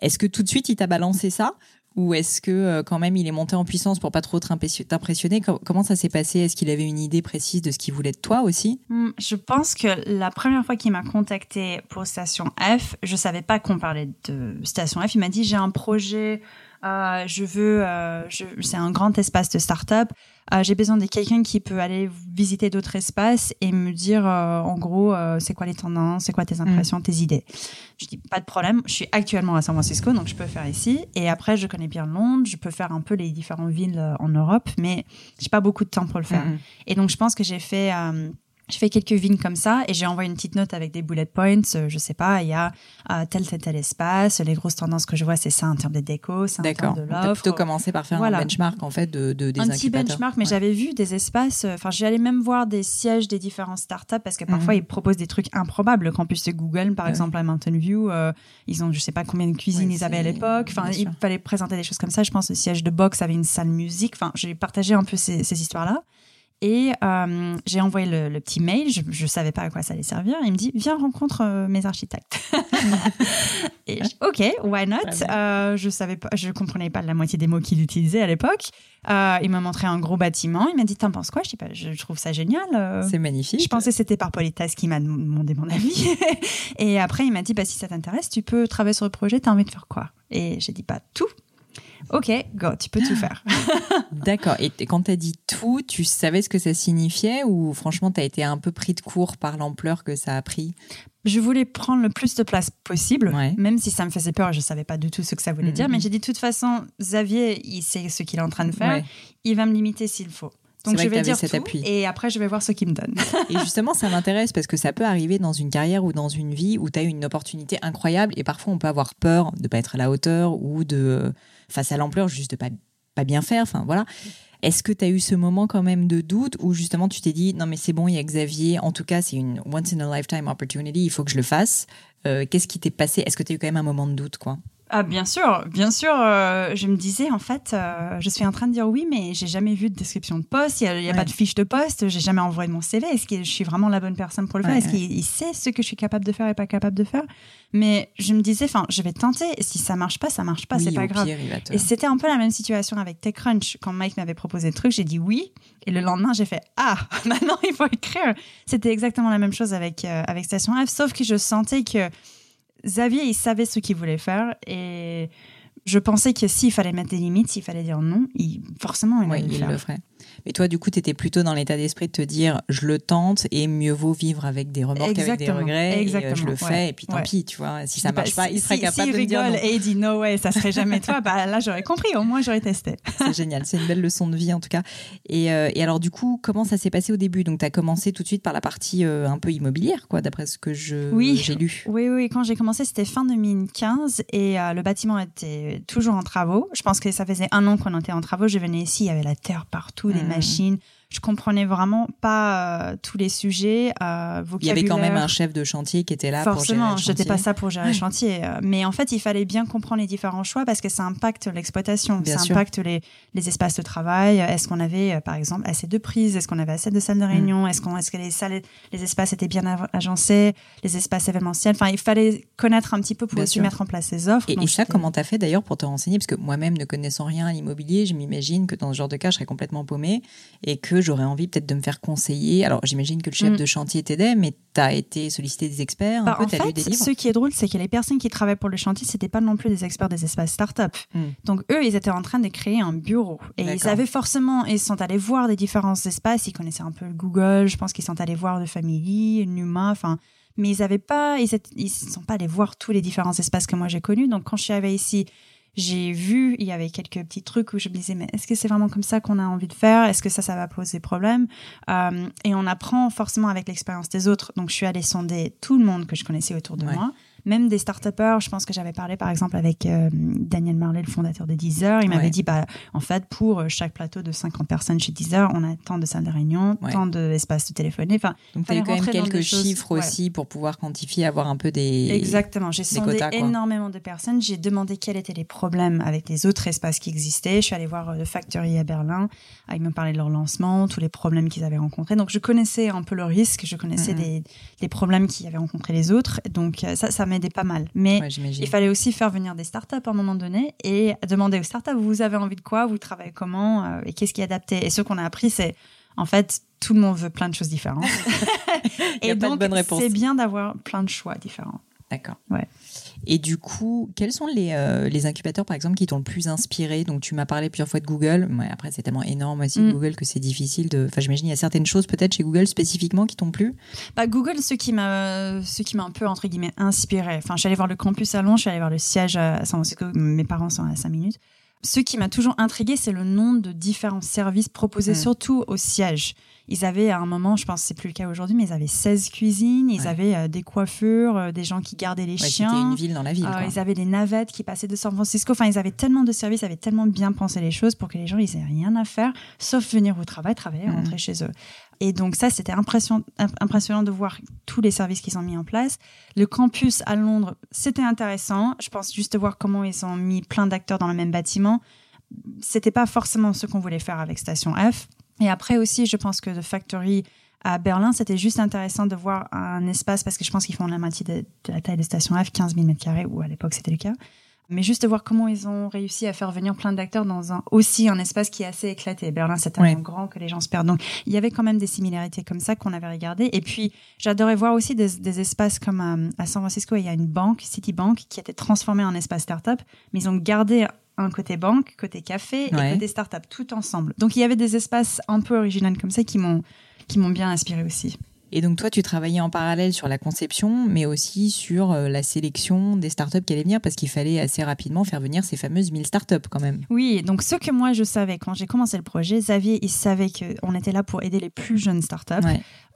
Est-ce que tout de suite il t'a balancé ça ou est-ce que euh, quand même il est monté en puissance pour pas trop t'impressionner? Comment ça s'est passé? Est-ce qu'il avait une idée précise de ce qu'il voulait de toi aussi? Hmm, Je pense que la première fois qu'il m'a contacté pour Station F, je savais pas qu'on parlait de Station F. Il m'a dit j'ai un projet euh, je veux, euh, c'est un grand espace de start-up. Euh, j'ai besoin de quelqu'un qui peut aller visiter d'autres espaces et me dire, en gros, c'est quoi les tendances, c'est quoi tes impressions, mm. tes idées. Je dis pas de problème. Je suis actuellement à San Francisco, donc je peux faire ici. Et après, je connais bien Londres. Je peux faire un peu les différentes villes en Europe, mais j'ai pas beaucoup de temps pour le faire. Mm, mm. Et donc, je pense que j'ai fait je fais quelques vignes comme ça et j'ai envoyé une petite note avec des bullet points. Euh, je sais pas, il y a euh, tel, tel, tel espace. Les grosses tendances que je vois, c'est ça en termes de déco, c'est en termes de l'offre. D'accord. plutôt commencer par faire un benchmark en fait de, de des Un petit benchmark, mais j'avais vu des espaces. Euh, enfin, j'allais même voir des sièges des différentes startups parce que parfois mhm. ils proposent des trucs improbables. Le campus de Google, par exemple, à Mountain View, ils ont je sais pas combien de cuisines ils avaient à l'époque. Enfin, il fallait présenter des choses comme ça. Je pense le siège de box avait une salle musique. Enfin, j'ai partagé un peu ces, ces histoires-là. Et euh, j'ai envoyé le, petit mail, je ne savais pas à quoi ça allait servir. Il me dit Viens, rencontre euh, mes architectes. et ok, why not? Euh, Je savais pas, je comprenais pas la moitié des mots qu'il utilisait à l'époque. il m'a montré un gros bâtiment. Il m'a dit T'en penses quoi? Je dis pas, je trouve ça génial. C'est magnifique. Je pensais que c'était par politesse qu'il m'a demandé mon avis. et après, il m'a dit bah, Si ça t'intéresse, tu peux travailler sur le projet, tu as envie de faire quoi? Et j'ai dit Pas tout. Ok, go, tu peux tout faire. D'accord. Et quand tu as dit tout, tu savais ce que ça signifiait ou franchement, tu as été un peu pris de court par l'ampleur que ça a pris? Je voulais prendre le plus de place possible, même si ça me faisait peur, je ne savais pas du tout ce que ça voulait dire. Mais j'ai dit, de toute façon, Xavier, il sait ce qu'il est en train de faire, il va me limiter s'il faut. Donc je vais dire cet tout, appui. et après je vais voir ce qu'il me donne. et justement, ça m'intéresse parce que ça peut arriver dans une carrière ou dans une vie où tu as une opportunité incroyable et parfois on peut avoir peur de pas être à la hauteur ou de face à l'ampleur juste de pas pas bien faire. Enfin voilà. Est-ce que tu as eu ce moment quand même de doute où justement tu t'es dit non mais c'est bon, il y a Xavier, en tout cas c'est une once in a lifetime opportunity, il faut que je le fasse. Euh, qu'est-ce qui t'est passé? Est-ce que tu as eu quand même un moment de doute quoi? Ah, bien sûr, bien sûr. Euh, je me disais, en fait, euh, je suis en train de dire oui, mais j'ai jamais vu de description de poste. Il n'y a, pas de fiche de poste. J'ai jamais envoyé mon CV. Est-ce que je suis vraiment la bonne personne pour le faire? Est-ce qu'il sait ce que je suis capable de faire et pas capable de faire? Mais je me disais, enfin, je vais tenter. Si ça marche pas, ça marche pas. c'est pas grave. Et c'était un peu la même situation avec TechCrunch. Quand Mike m'avait proposé le truc, j'ai dit oui. Et le lendemain, j'ai fait ah, maintenant il faut écrire. C'était exactement la même chose avec euh, avec Station F, sauf que je sentais que Xavier, il savait ce qu'il voulait faire et je pensais que s'il fallait mettre des limites, s'il fallait dire non, il, forcément, il, il le ferait. Mais toi, du coup, tu étais plutôt dans l'état d'esprit de te dire je le tente et mieux vaut vivre avec des remords qu'avec des regrets. Euh, Exactement. Et je le fais et puis tant pis, tu vois. Si ça marche pas, il serait capable de me dire non. et il dit no way, ça serait jamais toi, bah là j'aurais compris, au moins j'aurais testé. c'est génial, c'est une belle leçon de vie en tout cas. Et, euh, et alors, du coup, comment ça s'est passé au début? Donc, tu as commencé tout de suite par la partie euh, un peu immobilière, quoi, d'après ce que je, j'ai lu. Oui, oui, quand j'ai commencé, c'était fin 2015 et le bâtiment était toujours en travaux. Je pense que ça faisait un an qu'on était en travaux. Je venais ici, il y avait la terre partout, des mmh. Je comprenais vraiment pas euh, tous les sujets. Euh, il y avait quand même un chef de chantier qui était là Forcément, pour gérer le chantier. pas ça pour gérer le chantier. Euh, mais en fait, il fallait bien comprendre les différents choix parce que ça impacte l'exploitation, ça impacte les, les, espaces de travail. Est-ce qu'on avait, par exemple, assez de prises? Est-ce qu'on avait assez de salles de réunion? Mm. Est-ce qu'on, est-ce que les salles, les espaces étaient bien agencés? Les espaces événementiels? Enfin, il fallait connaître un petit peu pour aussi mettre en place ces offres. Et, et ça, comment t'as fait d'ailleurs pour te renseigner? Parce que moi-même, ne connaissant rien à l'immobilier, je m'imagine que dans ce genre de cas, je serais complètement paumée et que j'aurais envie peut-être de me faire conseiller. Alors, j'imagine que le chef mm. de chantier t'aidait, mais tu as été sollicité des experts. Bah, en fait, ce qui est drôle, c'est que les personnes qui travaillent pour le chantier, c'était pas non plus des experts des espaces start-up. Mm. Donc, eux, ils étaient en train de créer un bureau. Et ils avaient forcément, ils sont allés voir des différents espaces. Ils connaissaient un peu le Google. Je pense qu'ils sont allés voir de Family, Numa, enfin mais ils avaient pas, ils, ne sont pas allés voir tous les différents espaces que moi j'ai connus. Donc quand je suis arrivée ici, j'ai vu, il y avait quelques petits trucs où je me disais, mais est-ce que c'est vraiment comme ça qu'on a envie de faire? Est-ce que ça, ça va poser problème? Euh, Et on apprend forcément avec l'expérience des autres. Donc, je suis allée sonder tout le monde que je connaissais autour de moi même des start je pense que j'avais parlé par exemple avec euh, Daniel Marley, le fondateur de Deezer. Il m'avait dit, bah, en fait, pour euh, chaque plateau de 50 personnes chez Deezer, on a tant de salles de réunion, tant d'espaces de téléphoner. Enfin, Donc, tu as eu quand même quelques chiffres aussi pour pouvoir quantifier, avoir un peu des. Exactement. J'ai sondé énormément de personnes. J'ai demandé quels étaient les problèmes avec les autres espaces qui existaient. Je suis allée voir le euh, Factory à Berlin. Ah, ils me parlaient de leur lancement, tous les problèmes qu'ils avaient rencontrés. Donc, je connaissais un peu le risque, je connaissais mm-hmm. les, problèmes qu'ils avaient rencontrés les autres. Donc, ça, ça m'aidait pas mal. Mais il fallait aussi faire venir des startups à un moment donné et demander aux startups, vous avez envie de quoi, vous travaillez comment? Euh, et qu'est-ce qui est adapté? Et ce qu'on a appris, c'est en fait, tout le monde veut plein de choses différentes. et donc, c'est bien d'avoir plein de choix différents. D'accord. Ouais. Et du coup, quels sont les, euh, les incubateurs, par exemple, qui t'ont le plus inspiré? Donc, tu m'as parlé plusieurs fois de Google. après, c'est tellement énorme aussi, mm. Google, que c'est difficile de. Enfin, j'imagine, il y a certaines choses, peut-être, chez Google spécifiquement, qui t'ont plu? Bah, Google, ce qui m'a qui m'a un peu, entre guillemets, inspiré. Enfin, je suis allée voir le campus à Londres, je suis allée voir le siège à San Francisco. Mes parents sont à 5 minutes. Ce qui m'a toujours intrigué, c'est le nombre de différents services proposés, mm. surtout au siège. Ils avaient à un moment, je pense que c'est plus le cas aujourd'hui, mais ils avaient 16 cuisines, ils avaient euh, des coiffures, euh, des gens qui gardaient les chiens. C'était une ville dans la ville. Euh, ils avaient des navettes qui passaient de San Francisco. Enfin, ils avaient tellement de services, ils avaient tellement bien pensé les choses pour que les gens, ils aient rien à faire, sauf venir au travail, travailler, mm. rentrer chez eux. Et donc ça, c'était impressionnant, impressionnant de voir tous les services qu'ils ont mis en place. Le campus à Londres, c'était intéressant. Je pense juste de voir comment ils ont mis plein d'acteurs dans le même bâtiment. C'était pas forcément ce qu'on voulait faire avec Station F. Et après aussi, je pense que The Factory à Berlin, c'était juste intéressant de voir un espace, parce que je pense qu'ils font la moitié de, la taille de Station F, 15 000 m2, ou à l'époque c'était le cas mais juste de voir comment ils ont réussi à faire venir plein d'acteurs dans un aussi un espace qui est assez éclaté. Berlin, c'est tellement grand que les gens se perdent. Donc, il y avait quand même des similarités comme ça qu'on avait regardé. Et puis, j'adorais voir aussi des, espaces comme à, San Francisco, il y a une banque, Citibank, qui a été transformée en espace startup, mais ils ont gardé un côté banque, côté café et côté startup tout ensemble. Donc, il y avait des espaces un peu originaux comme ça qui m'ont qui m'ont bien inspiré aussi. Et donc toi, tu travaillais en parallèle sur la conception, mais aussi sur euh, la sélection des startups qui allaient venir, parce qu'il fallait assez rapidement faire venir ces fameuses 1000 startups quand même. Oui, donc ce que moi je savais quand j'ai commencé le projet, Xavier, il savait qu'on était là pour aider les plus jeunes startups.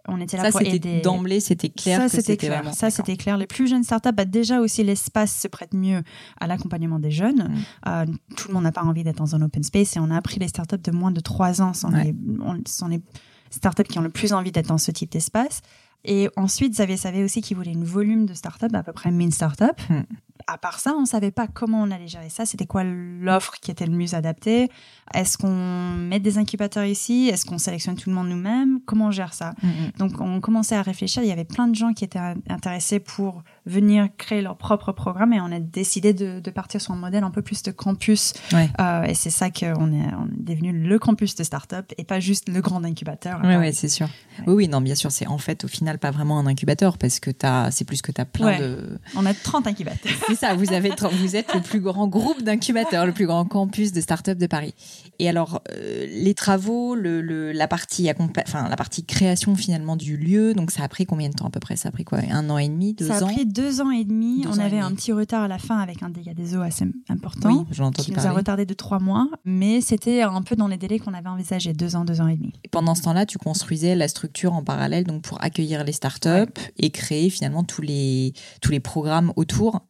On était là ça, pour aider. D'emblée, c'était clair. Ça, c'était clair. Ça, c'était clair. Les plus jeunes startups, bah, déjà aussi, l'espace se prête mieux à l'accompagnement des jeunes. Mm. Euh, tout le monde n'a pas envie d'être dans un open space et on a appris les startups de moins de 3 ans. C'en est, est startups qui ont le plus envie d'être dans ce type d'espace. Et ensuite, Xavier savait aussi qu'il voulait une volume de startups, à peu près 1000 startups. Hmm. À part ça, on ne savait pas comment on allait gérer ça. C'était quoi l'offre qui était le mieux adaptée? Est-ce qu'on met des incubateurs ici? Est-ce qu'on sélectionne tout le monde nous-mêmes? Comment on gère ça? Hmm, hmm. Donc, on commençait à réfléchir. Il y avait plein de gens qui étaient intéressés pour venir créer leur propre programme et on a décidé de, partir sur un modèle un peu plus de campus. Euh, et c'est ça qu'on est, on est devenu le campus de start-up et pas juste le grand incubateur. Oui, ouais, c'est sûr. Oui, oui, non, bien sûr, c'est en fait au final pas vraiment un incubateur parce que c'est plus que tu as plein de. On a 30 incubateurs. c'est ça, vous, avez, vous êtes le plus grand groupe d'incubateurs, le plus grand campus de start-up de Paris. Et alors, euh, les travaux, le, la, partie enfin, la partie création finalement du lieu, donc ça a pris combien de temps à peu près? Ça a pris quoi? Un an et demi, deux ans? Deux ans et demi. on avait un petit retard à la fin avec un dégât des eaux assez important qui nous a retardé de trois mois, mais c'était un peu dans les délais qu'on avait envisagé, deux ans, deux ans et demi. Et pendant ce temps-là, tu construisais la structure en parallèle donc pour accueillir les startups et créer finalement tous les, tous les programmes autour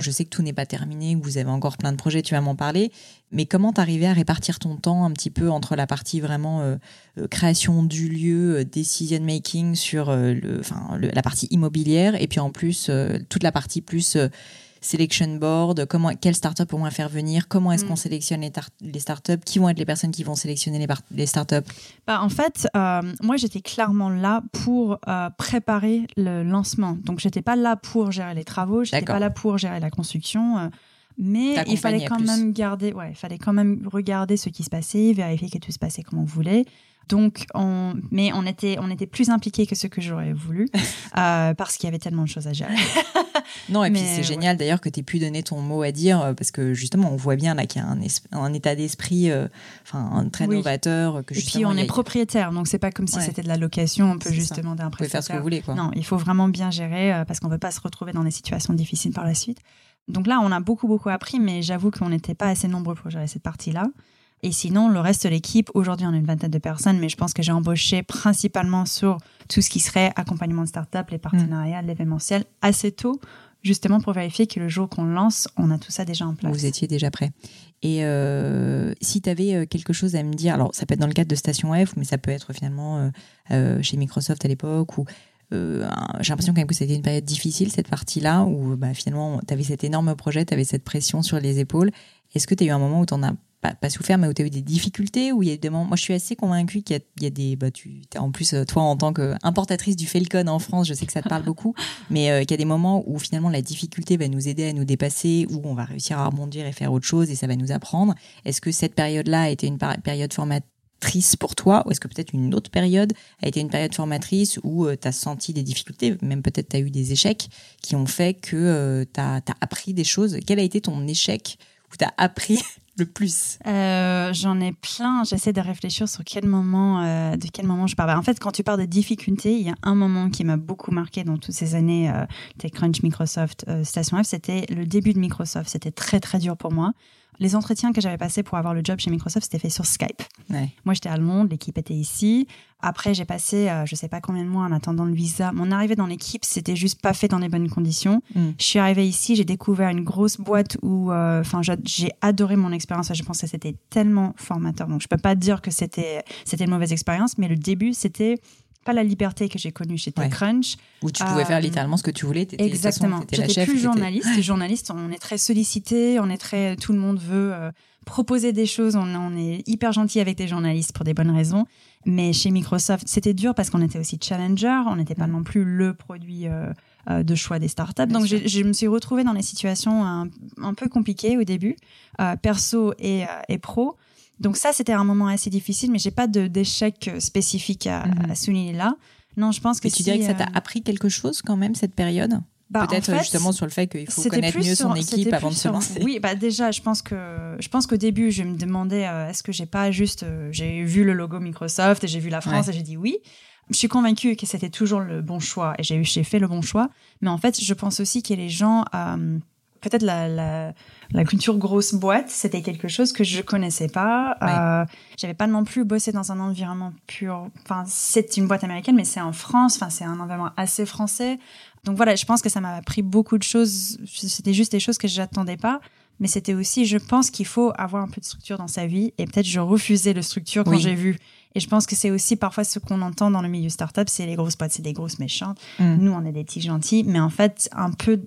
je sais que tout n'est pas terminé, que vous avez encore plein de projets, tu vas m'en parler. Mais comment t'arrivais à répartir ton temps un petit peu entre la partie vraiment euh, euh, création du lieu, euh, decision making sur le, enfin, la partie immobilière, et puis en plus toute la partie plus selection board, comment, quelles startups on va faire venir, comment est-ce qu'on mm. sélectionne les, les, startups, qui vont être les personnes qui vont sélectionner les, les startups bah, En fait, euh, moi j'étais clairement là pour euh, préparer le lancement. Donc j'étais pas là pour gérer les travaux, j'étais pas là pour gérer la construction. Euh, mais il fallait quand même garder, ouais, il fallait quand même regarder ce qui se passait, vérifier que tout se passait comme on voulait. Donc, on, mais on était, on était plus impliqués que ce que j'aurais voulu euh, parce qu'il y avait tellement de choses à gérer. non, et puis c'est génial d'ailleurs que tu aies pu donner ton mot à dire euh, parce que justement, on voit bien là qu'il y a un, un état d'esprit euh, enfin très novateur. Que et puis on est propriétaire, donc c'est pas comme si c'était de la location, on peut juste demander un prestataire. Vous pouvez faire ce que vous voulez. Quoi. Non, il faut vraiment bien gérer parce qu'on ne veut pas se retrouver dans des situations difficiles par la suite. Donc là, on a beaucoup, beaucoup appris, mais j'avoue qu'on n'était pas assez nombreux pour gérer cette partie-là. Et sinon, le reste de l'équipe, aujourd'hui, on a une vingtaine de personnes, mais je pense que j'ai embauché principalement sur tout ce qui serait accompagnement de start-up, les partenariats, mm. l'événementiel, assez tôt, justement pour vérifier que le jour qu'on lance, on a tout ça déjà en place. Vous étiez déjà prêt. Et euh, si tu avais euh, quelque chose à me dire, alors ça peut être dans le cadre de Station F, mais ça peut être finalement euh, chez Microsoft à l'époque, ou j'ai l'impression quand même que c'était une période difficile, cette partie-là, où bah, finalement, tu avais cet énorme projet, tu avais cette pression sur les épaules. Est-ce que tu as eu un moment où tu en as pas, souffert, mais où tu as eu des difficultés, où il y a des moments. Moi, je suis assez convaincue qu'il y, a des. Bah, tu, en plus, euh, toi, en tant qu'importatrice du Falcon en France, je sais que ça te parle beaucoup, mais euh, qu'il y a des moments où finalement la difficulté va nous aider à nous dépasser, où on va réussir à rebondir et faire autre chose et ça va nous apprendre. Est-ce que cette période-là a été une période formatrice pour toi, ou est-ce que peut-être une autre période a été une période formatrice où euh, tu as senti des difficultés, même peut-être tu as eu des échecs qui ont fait que tu as, appris des choses Quel a été ton échec où tu as appris le plus? Euh, J'en ai plein. J'essaie de réfléchir sur quel moment, euh, de quel moment je parle. Bah, en fait, quand tu parles de difficultés, il y a un moment qui m'a beaucoup marqué dans toutes ces années euh, TechCrunch, Microsoft, Station F. C'était le début de Microsoft. C'était très très dur pour moi les entretiens que j'avais passés pour avoir le job chez Microsoft, c'était fait sur Skype. Moi, j'étais à Londres, l'équipe était ici. Après, j'ai passé, je euh, je sais pas combien de mois en attendant le visa. Mon arrivée dans l'équipe, c'était juste pas fait dans les bonnes conditions. Mm. Je suis arrivée ici, j'ai découvert une grosse boîte où, euh, enfin, j'ai adoré mon expérience. Je pense que c'était tellement formateur. Donc, je peux pas dire que c'était c'était une mauvaise expérience, mais le début, c'était pas la liberté que j'ai connue chez TechCrunch. Où tu pouvais faire euh, littéralement ce que tu voulais. Exactement. J'étais plus journaliste. Les journalistes, on est très sollicité, on est très, tout le monde veut euh, proposer des choses. On, est hyper gentil avec des journalistes pour des bonnes raisons. Mais chez Microsoft, c'était dur parce qu'on était aussi challenger. On n'était pas mm. non plus le produit. Euh, de choix des startups. Donc, je, me suis retrouvée dans des situations un, un peu compliquées au début, perso et, et pro. Donc ça, c'était un moment assez difficile, mais j'ai pas d'échec spécifique à, mhm. à, souligner là. Non, je pense que. tu dirais que ça t'a appris quelque chose quand même cette période? Bah, Peut-être justement sur le fait qu'il faut connaître mieux son équipe avant de se lancer. Oui, bah déjà, je pense que je pense qu'au début, je me demandais euh, est-ce que j'ai pas juste euh, j'ai vu le logo Microsoft et j'ai vu la France et j'ai dit oui. Je suis convaincue que c'était toujours le bon choix et j'ai fait le bon choix. Mais en fait, je pense aussi que les gens euh, peut-être la, la, la, culture grosse boîte, c'était quelque chose que je connaissais pas. Euh, J'avais pas non plus bossé dans un environnement pur. Enfin, c'est une boîte américaine, mais c'est en France. Enfin, c'est un environnement assez français. Donc voilà, je pense que ça m'a appris beaucoup de choses. C'était juste des choses que j'attendais pas. Mais c'était aussi, je pense qu'il faut avoir un peu de structure dans sa vie. Et peut-être je refusais le structure quand j'ai vu et je pense que c'est aussi parfois ce qu'on entend dans le milieu startup, c'est les grosses boîtes, c'est des grosses méchantes. Mm. Nous, on est des petits gentils, mais en fait, un peu,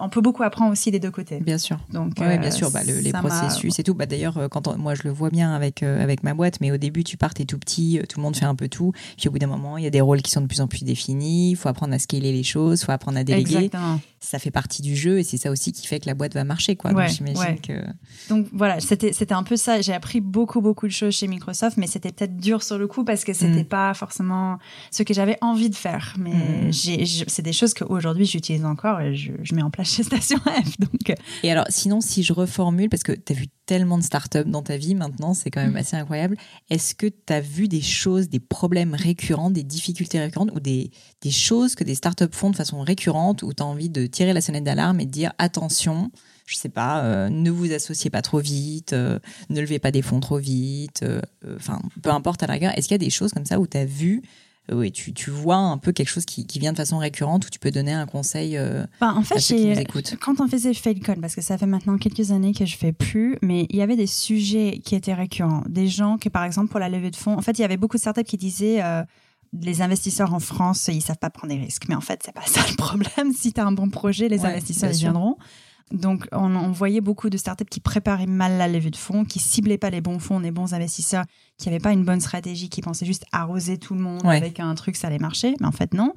on peut beaucoup apprendre aussi des deux côtés. Bien sûr. Donc, ouais, bien euh, sûr, bah, les processus et tout. Bah, d'ailleurs, euh, quand moi, je le vois bien avec euh, avec ma boîte, mais au début, tu pars, t'es tout petit, tout le monde fait un peu tout. Puis au bout d'un moment, il y a des rôles qui sont de plus en plus définis. Il faut apprendre à scaler les choses, il faut apprendre à déléguer. Exactement. Ça fait partie du jeu et c'est ça aussi qui fait que la boîte va marcher, quoi. Donc, j'imagine que. Donc voilà, c'était un peu ça. J'ai appris beaucoup beaucoup de choses chez Microsoft, mais c'était peut-être dur sur le coup parce que c'était mm. pas forcément ce que j'avais envie de faire. Mais mm. c'est des choses qu'aujourd'hui j'utilise encore et je, mets en place chez Station F. Donc. Euh. Et alors, sinon, si je reformule, parce que tu as vu tellement de startups dans ta vie maintenant, c'est quand même mm. assez incroyable. Est-ce que tu as vu des choses, des problèmes récurrents, des difficultés récurrentes ou des, des choses que des startups font de façon récurrente où tu as envie de tirer la sonnette d'alarme et de dire attention, je sais pas, euh, ne vous associez pas trop vite, euh, ne levez pas des fonds trop vite, euh, enfin, peu importe à la rigueur. Est-ce qu'il y a des choses comme ça où tu as vu oui, tu, tu, vois un peu quelque chose qui, qui, vient de façon récurrente où tu peux donner un conseil bah, en fait, Quand on faisait Failcon, parce que ça fait maintenant quelques années que je fais plus, mais il y avait des sujets qui étaient récurrents. Des gens qui, par exemple, pour la levée de fonds, en fait, il y avait beaucoup de startups qui disaient les investisseurs en France, ils savent pas prendre des risques. Mais en fait, c'est pas ça le problème. Si tu as un bon projet, les investisseurs ils viendront. Donc, on, voyait beaucoup de startups qui préparaient mal la levée de fonds, qui ciblaient pas les bons fonds, les bons investisseurs, qui n'avaient pas une bonne stratégie, qui pensaient juste arroser tout le monde avec un truc, ça allait marcher. Mais en fait, non.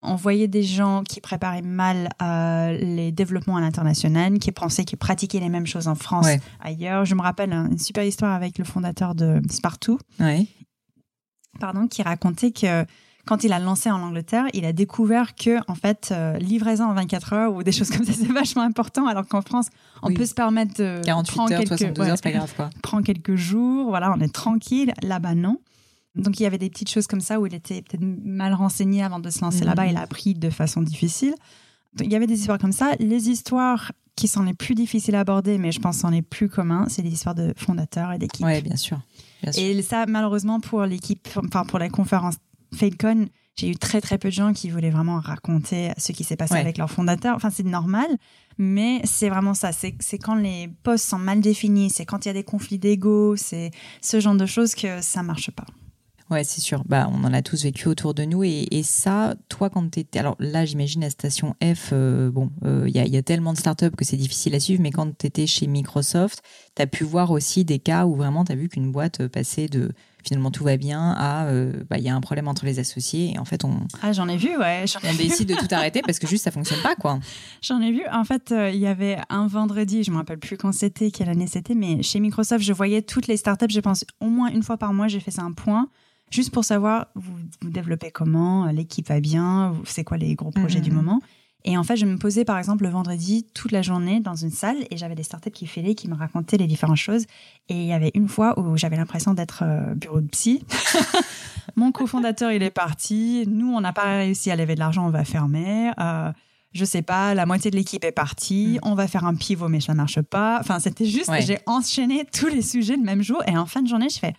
On voyait des gens qui préparaient mal euh, les développements à l'international, qui pensaient qu'ils pratiquaient les mêmes choses en France, ailleurs. Je me rappelle une super histoire avec le fondateur de Spartoo, pardon, qui racontait que quand il a lancé en Angleterre, il a découvert que en fait euh, livraison en 24 heures ou des choses comme ça c'est vachement important alors qu'en France on peut se permettre de 48 heures, quelques, 72 heures, c'est pas grave quoi. Prend quelques jours, voilà, on est tranquille. Là-bas non. Donc il y avait des petites choses comme ça où il était peut-être mal renseigné avant de se lancer là-bas, mhm. il a appris de façon difficile. Donc, il y avait des histoires comme ça. Les histoires qui sont les plus difficiles à aborder, mais je pense sont les plus communs, c'est les histoires de fondateurs et d'équipes. Oui, bien sûr. bien sûr. Et ça, malheureusement, pour l'équipe, enfin pour la conférence Failcon, j'ai eu très très peu de gens qui voulaient vraiment raconter ce qui s'est passé avec leur fondateur. Enfin, c'est normal, mais c'est vraiment ça. C'est quand les postes sont mal définis, c'est quand il y a des conflits d'ego, c'est ce genre de choses que ça marche pas. Ouais, c'est sûr. Bah, on en a tous vécu autour de nous. Et, et ça, toi, quand tu étais. Alors là, j'imagine la station F, euh, bon, il euh, y, a, y, a, tellement de startups que c'est difficile à suivre, mais quand tu étais chez Microsoft, tu as pu voir aussi des cas où vraiment tu as vu qu'une boîte passait de finalement tout va bien à euh, bah, il y a un problème entre les associés et en fait on ah j'en ai vu ouais on décide de tout arrêter parce que juste ça fonctionne pas quoi j'en ai vu en fait il y avait un vendredi je me rappelle plus quand c'était quelle année c'était mais chez Microsoft je voyais toutes les startups je pense au moins une fois par mois j'ai fait ça un point juste pour savoir vous, vous développez comment, l'équipe va bien, c'est quoi les gros projets du mmh. moment. Et en fait, je me posais par exemple le vendredi toute la journée dans une salle et j'avais des startups qui filaient, qui me racontaient les différentes choses. Et il y avait une fois où j'avais l'impression d'être euh, bureau de psy. Mon cofondateur, il est parti. Nous, on n'a pas réussi à lever de l'argent, on va fermer. Euh, je sais pas, la moitié de l'équipe est partie, mmh. on va faire un pivot mais ça marche pas. Enfin, c'était juste, j'ai enchaîné tous les sujets le même jour et en fin de journée, je fais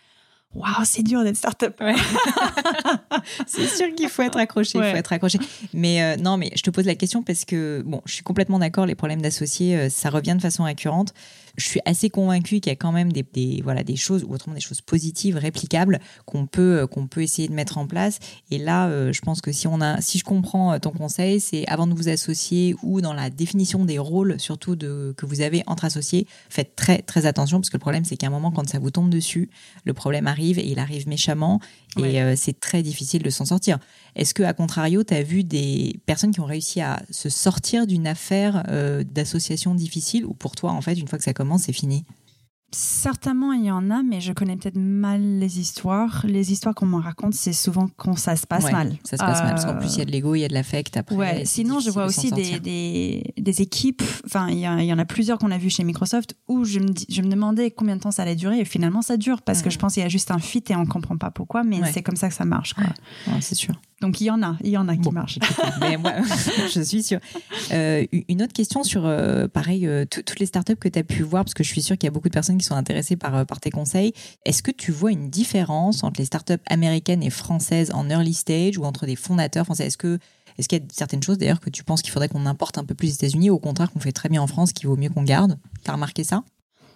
Waouh, c'est dur d'être start-up. c'est sûr qu'il faut être accroché, il faut être accroché. Mais euh, non, mais je te pose la question parce que bon, je suis complètement d'accord. Les problèmes d'associés, euh, ça revient de façon récurrente je suis assez convaincue qu'il y a quand même des, voilà, des choses, ou autrement des choses positives, réplicables, qu'on peut, euh, qu'on peut essayer de mettre en place. Et là, je pense que si, on a, si je comprends ton conseil, c'est avant de vous associer ou dans la définition des rôles, surtout de, que vous avez entre associés, faites très, très attention, parce que le problème, c'est qu'à un moment, quand ça vous tombe dessus, le problème arrive arrive et il arrive méchamment et euh, c'est très difficile de s'en sortir. Est-ce que, à contrario, tu as vu des personnes qui ont réussi à se sortir d'une affaire euh, d'association difficile ou pour toi, en fait, une fois que ça commence, c'est fini? Certainement, il y en a, mais je connais peut-être mal les histoires. Les histoires qu'on me raconte, c'est souvent quand ça se passe mal. Ça se passe mal, parce qu'en plus, il y a de l'ego, il y a de l'affect après. Ouais, sinon, je vois aussi des, des, des, équipes, enfin, il y, y, en a plusieurs qu'on a vu chez Microsoft, où je me, je me demandais combien de temps ça allait durer, et finalement, ça dure, parce que je pense qu'il y a juste un fit et on comprend pas pourquoi, mais c'est comme ça que ça marche. c'est sûr. Donc il y en a, il y en a qui marchent. Mais moi, je suis sûre. Euh, une autre question sur, euh, pareil, euh, toutes les startups que tu as pu voir, parce que je suis sûre qu'il y a beaucoup de personnes qui sont intéressées par, par tes conseils. Est-ce que tu vois une différence entre les startups américaines et françaises en early stage ou entre des fondateurs français? Est-ce que est-ce qu'il y a certaines choses d'ailleurs que tu penses qu'il faudrait qu'on importe un peu plus aux États-Unis, ou au contraire qu'on fait très bien en France, qu'il vaut mieux qu'on garde? Tu as remarqué ça?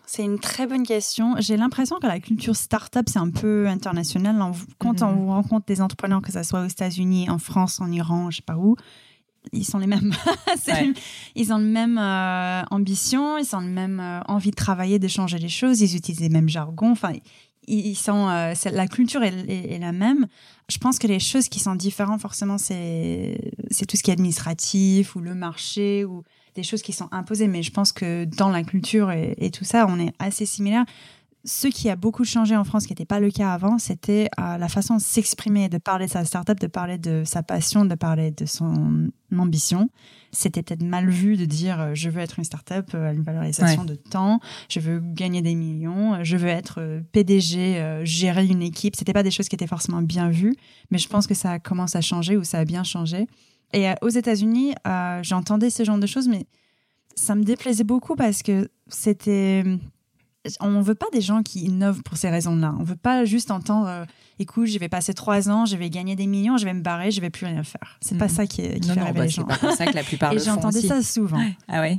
C'est une très bonne question. J'ai l'impression que la culture startup, c'est un peu international. Quand on mhm. rencontre des entrepreneurs, que ce soit aux États-Unis, en France, en Iran, je sais pas où, ils sont les mêmes. Ils ont le même euh, ambition, ils ont le même euh, envie de travailler, de changer les choses, ils utilisent les mêmes jargons. Enfin, ils sont, euh, la culture est, la même. Je pense que les choses qui sont différentes, forcément, c'est tout ce qui est administratif ou le marché ou des choses qui sont imposées, mais je pense que dans la culture et, tout ça, on est assez similaires. Ce qui a beaucoup changé en France, qui n'était pas le cas avant, c'était euh, la façon de s'exprimer, de parler de sa startup, de parler de sa passion, de parler de son ambition. C'était peut-être mal vu de dire euh, je veux être une startup à euh, une valorisation de temps, je veux gagner des millions, je veux être PDG, gérer une équipe. C'était pas des choses qui étaient forcément bien vues, mais je pense que ça commence à changer ou ça a bien changé. Et euh, aux États-Unis, euh, j'entendais ce genre de choses, mais ça me déplaisait beaucoup parce que c'était. On ne veut pas des gens qui innovent pour ces raisons-là. On ne veut pas juste entendre euh, écoute, je vais passer trois ans, je vais gagner des millions, je vais me barrer, je vais plus rien faire. C'est pas mm-hmm. ça qui, qui fait rêver bah, les gens. C'est pas ça que la plupart Et j'entendais ça souvent. Ah ouais.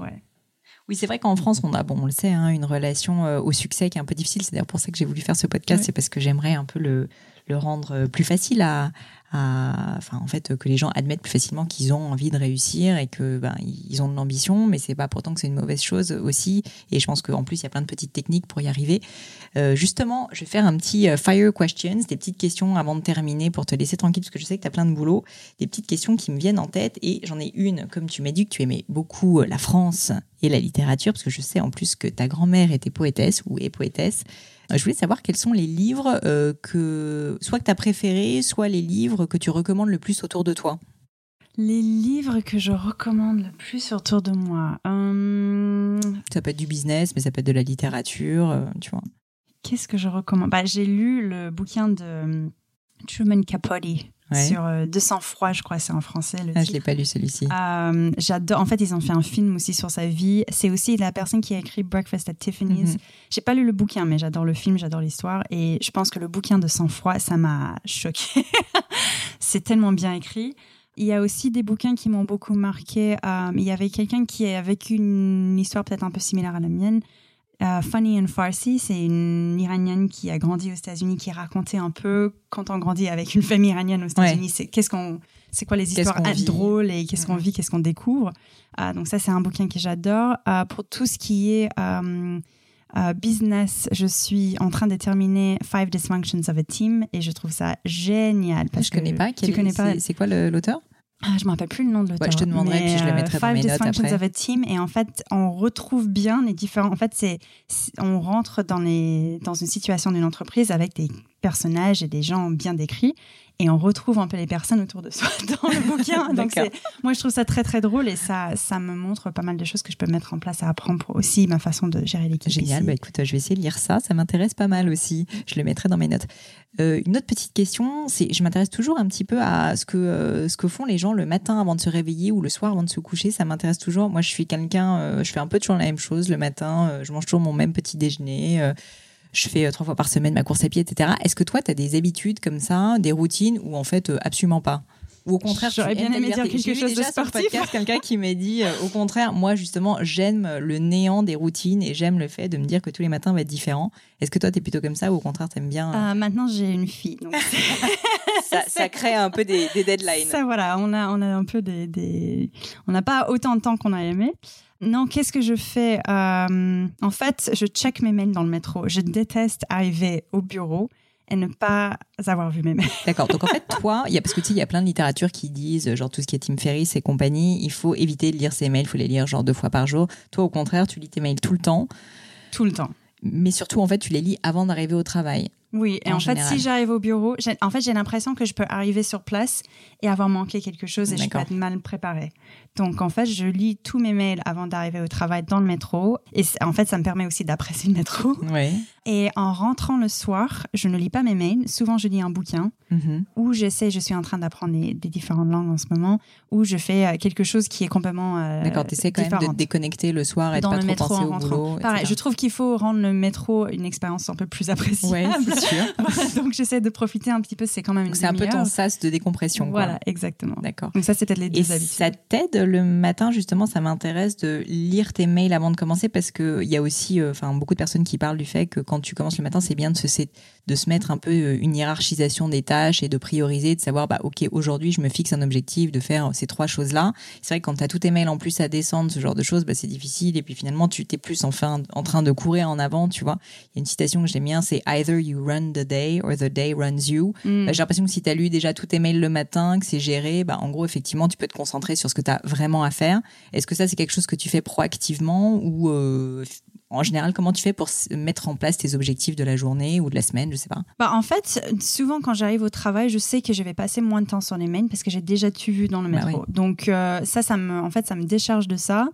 Oui, c'est vrai qu'en France, on a, bon, on le sait, hein, une relation au succès qui est un peu difficile. C'est d'ailleurs pour ça que j'ai voulu faire ce podcast. C'est parce que j'aimerais un peu le, le rendre plus facile à, enfin en fait que les gens admettent plus facilement qu'ils ont envie de réussir et que ben ils ont de l'ambition, mais c'est pas pourtant que c'est une mauvaise chose aussi. Et je pense qu'en plus il y a plein de petites techniques pour y arriver. Euh, justement, je vais faire un petit euh, fire questions, des petites questions avant de terminer pour te laisser tranquille parce que je sais que tu as plein de boulot, des petites questions qui me viennent en tête et j'en ai une comme tu m'as dit que tu aimais beaucoup euh, la France et la littérature parce que je sais en plus que ta grand-mère était poétesse ou est poétesse. Je voulais savoir quels sont les livres euh, que, soit que tu as préférés, soit les livres que tu recommandes le plus autour de toi. Les livres que je recommande le plus autour de moi. Hum, ça peut être du business, mais ça peut être de la littérature, euh, tu vois. Qu'est-ce que je recommande? Bah, J'ai lu le bouquin de Truman Capote sur euh, 200 froid, je crois, c'est en français. Le ah, je l'ai pas lu celui-ci. Euh, j'adore. En fait, ils ont fait un film aussi sur sa vie. C'est aussi la personne qui a écrit Breakfast at Tiffany's. Mm J'ai pas lu le bouquin, mais j'adore le film, j'adore l'histoire. Et je pense que le bouquin de Sang froid, ça m'a choqué. c'est tellement bien écrit. Il y a aussi des bouquins qui m'ont beaucoup marqué. Euh, il y avait quelqu'un qui a vécu une histoire peut-être un peu similaire à la mienne. Euh, Funny and Farsi, c'est une Iranienne qui a grandi aux États-Unis, qui racontait un peu quand on grandit avec une famille iranienne aux États-Unis, c'est qu'est-ce qu'on, c'est quoi les histoires drôles et qu'est-ce qu'on vit, qu'est-ce qu'on découvre? Euh, donc ça, c'est un bouquin que j'adore. Euh, pour tout ce qui est business, je suis en train de terminer Five Dysfunctions of a Team et je trouve ça génial. Parce je connais pas. Tu connais pas? C'est quoi l'auteur? Ah, je me rappelle plus le nom de l'auteur. je te demanderai, puis je le mettrai dans mes notes après. of a Team, et en fait, on retrouve bien les différents. En fait, c'est on rentre dans les dans une situation d'une entreprise avec des personnages et des gens bien décrits, et on retrouve un peu les personnes autour de soi dans le bouquin. Donc moi je trouve ça très très drôle et ça ça me montre pas mal de choses que je peux mettre en place à apprendre pour aussi ma façon de gérer l'équipe. Génial, bah écoute, je vais essayer de lire ça, ça m'intéresse pas mal aussi. Je le mettrai dans mes notes. Euh, une autre petite question, c'est je m'intéresse toujours un petit peu à ce que euh, ce que font les gens le matin avant de se réveiller ou le soir avant de se coucher. Ça m'intéresse toujours. Moi, je suis quelqu'un, euh, je fais un peu toujours la même chose le matin. je mange toujours mon même petit déjeuner je fais euh, trois fois par semaine ma course à pied, etc. Est-ce que toi, tu as des habitudes comme ça, des routines ou en fait euh, absolument pas? Ou au contraire, j'aurais bien aimé dire quelque chose de sportif. quelqu'un qui m'a dit, euh, au contraire, moi justement, j'aime le néant des routines et j'aime le fait de me dire que tous les matins va être différent. Est-ce que toi, tu es plutôt comme ça ou au contraire, tu aimes bien Maintenant, j'ai une fille, donc ça, crée un peu des, deadlines. Ça, voilà, on a, on a un peu des, des... on n'a pas autant de temps qu'on a aimé. Non, qu'est-ce que je fais euh, En fait, je check mes mails dans le métro. Je déteste arriver au bureau et ne pas avoir vu mes mails. D'accord. Donc en fait, toi, y a, parce que tu sais, il y a plein de littérature qui disent, genre tout ce qui est Tim Ferriss et compagnie, il faut éviter de lire ses mails, il faut les lire genre deux fois par jour. Toi, au contraire, tu lis tes mails tout le temps. Tout le temps. Mais surtout, en fait, tu les lis avant d'arriver au travail. Oui, et en, fait, si j'arrive au bureau, en fait, j'ai l'impression que je peux arriver sur place et avoir manqué quelque chose et je peux être mal préparée. Donc, en fait, je lis tous mes mails avant d'arriver au travail dans le métro. Et en fait, ça me permet aussi d'apprécier le métro. Oui. Et en rentrant le soir, je ne lis pas mes mails. Souvent, je lis un bouquin mm-hmm. où j'essaie, je suis en train d'apprendre des, différentes langues en ce moment, où je fais euh, quelque chose qui est complètement. Euh, D'accord, tu essaies quand même de déconnecter le soir et de pas trop penser au boulot. Pareil, je trouve qu'il faut rendre le métro une expérience un peu plus appréciable. Oui, c'est sûr. Donc, j'essaie de profiter un petit peu. C'est quand même une C'est un peu ton sas de décompression. Voilà, exactement. D'accord. Donc, ça, c'est peut-être les deux et Ça t'aide le matin, justement, ça m'intéresse de lire tes mails avant de commencer parce qu'il y a aussi euh, beaucoup de personnes qui parlent du fait que quand tu commences le matin, c'est bien de se, de se mettre un peu euh, une hiérarchisation des tâches et de prioriser, de savoir, bah, OK, aujourd'hui, je me fixe un objectif de faire ces trois choses-là. C'est vrai que quand tu as tous tes mails en plus à descendre, ce genre de choses, bah, c'est difficile. Et puis finalement, tu t'es plus enfin en train de courir en avant, tu vois. Il y a une citation que j'aime bien, c'est Either you run the day or the day runs you. Mm. Bah, j'ai l'impression que si tu as lu déjà tous tes mails le matin, que c'est géré, bah, en gros, effectivement, tu peux te concentrer sur ce que tu as vraiment à faire. Est-ce que ça, c'est quelque chose que tu fais proactivement ou euh, en général, comment tu fais pour mettre en place tes objectifs de la journée ou de la semaine, je sais pas? Bah, En fait, souvent quand j'arrive au travail, je sais que je vais passer moins de temps sur les mails parce que j'ai déjà tout vu dans le bah métro. Donc euh, ça, ça me, en fait, ça me décharge de ça.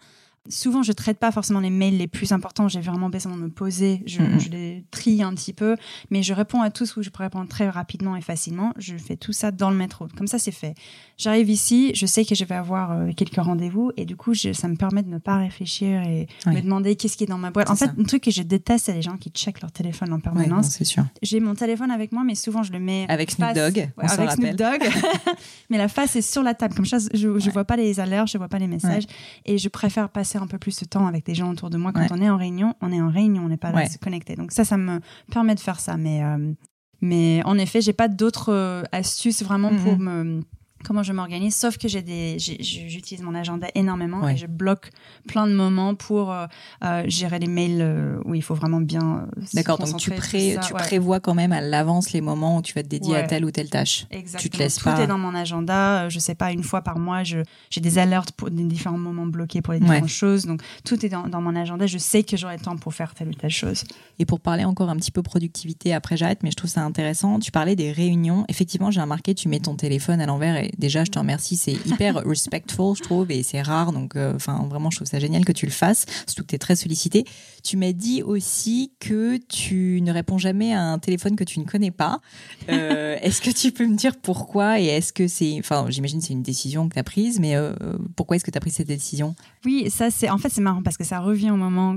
Souvent, je traite pas forcément les mails les plus importants. J'ai vraiment besoin de me poser. Je, les trie un petit peu, mais je réponds à tous où je peux répondre très rapidement et facilement. Je fais tout ça dans le métro. Comme ça, c'est fait. J'arrive ici, je sais que je vais avoir euh, quelques rendez-vous et du coup, ça me permet de ne pas réfléchir et me demander qu'est-ce qui est dans ma boîte. En fait, un truc que je déteste, c'est les gens qui checkent leur téléphone en permanence. c'est sûr. J'ai mon téléphone avec moi, mais souvent je le mets avec Snoop Dogg. avec Snoop Dogg. mais la face est sur la table. Comme ça, je, je vois pas les alertes, je vois pas les messages et je préfère passer un peu plus de temps avec des gens autour de moi. Quand on est en réunion, on est en réunion, on n'est pas là se connecter. Donc ça, ça me permet de faire ça. Mais, euh, mais en effet, j'ai pas d'autres euh, astuces vraiment pour mhm. me comment je m'organise, sauf que j'ai des, j'utilise mon agenda énormément et je bloque plein de moments pour euh, euh, gérer les mails euh, où il faut vraiment bien. D'accord, donc tu, pré, tu prévois quand même à l'avance les moments où tu vas te dédier à telle ou telle tâche. Exactement. Tu te laisses Tout pas. est dans mon agenda. Je sais pas, une fois par mois, j'ai des alertes pour des différents moments bloqués pour les différentes choses. Donc tout est dans, dans, mon agenda. Je sais que j'aurai le temps pour faire telle ou telle chose. Et pour parler encore un petit peu productivité, après j'arrête, mais je trouve ça intéressant. Tu parlais des réunions. Effectivement, j'ai remarqué, tu mets ton téléphone à l'envers et déjà, je te remercie. C'est hyper respectful, je trouve, et c'est rare. Donc, euh, enfin, vraiment, je trouve ça génial que tu le fasses, surtout que tu es très sollicité. Tu m'as dit aussi que tu ne réponds jamais à un téléphone que tu ne connais pas. Euh, est-ce que tu peux me dire pourquoi et est-ce que c'est, enfin, j'imagine c'est une décision que tu as prise, mais euh, pourquoi est-ce que tu as pris cette décision? Oui, ça c'est, en fait, c'est marrant parce que ça revient au moment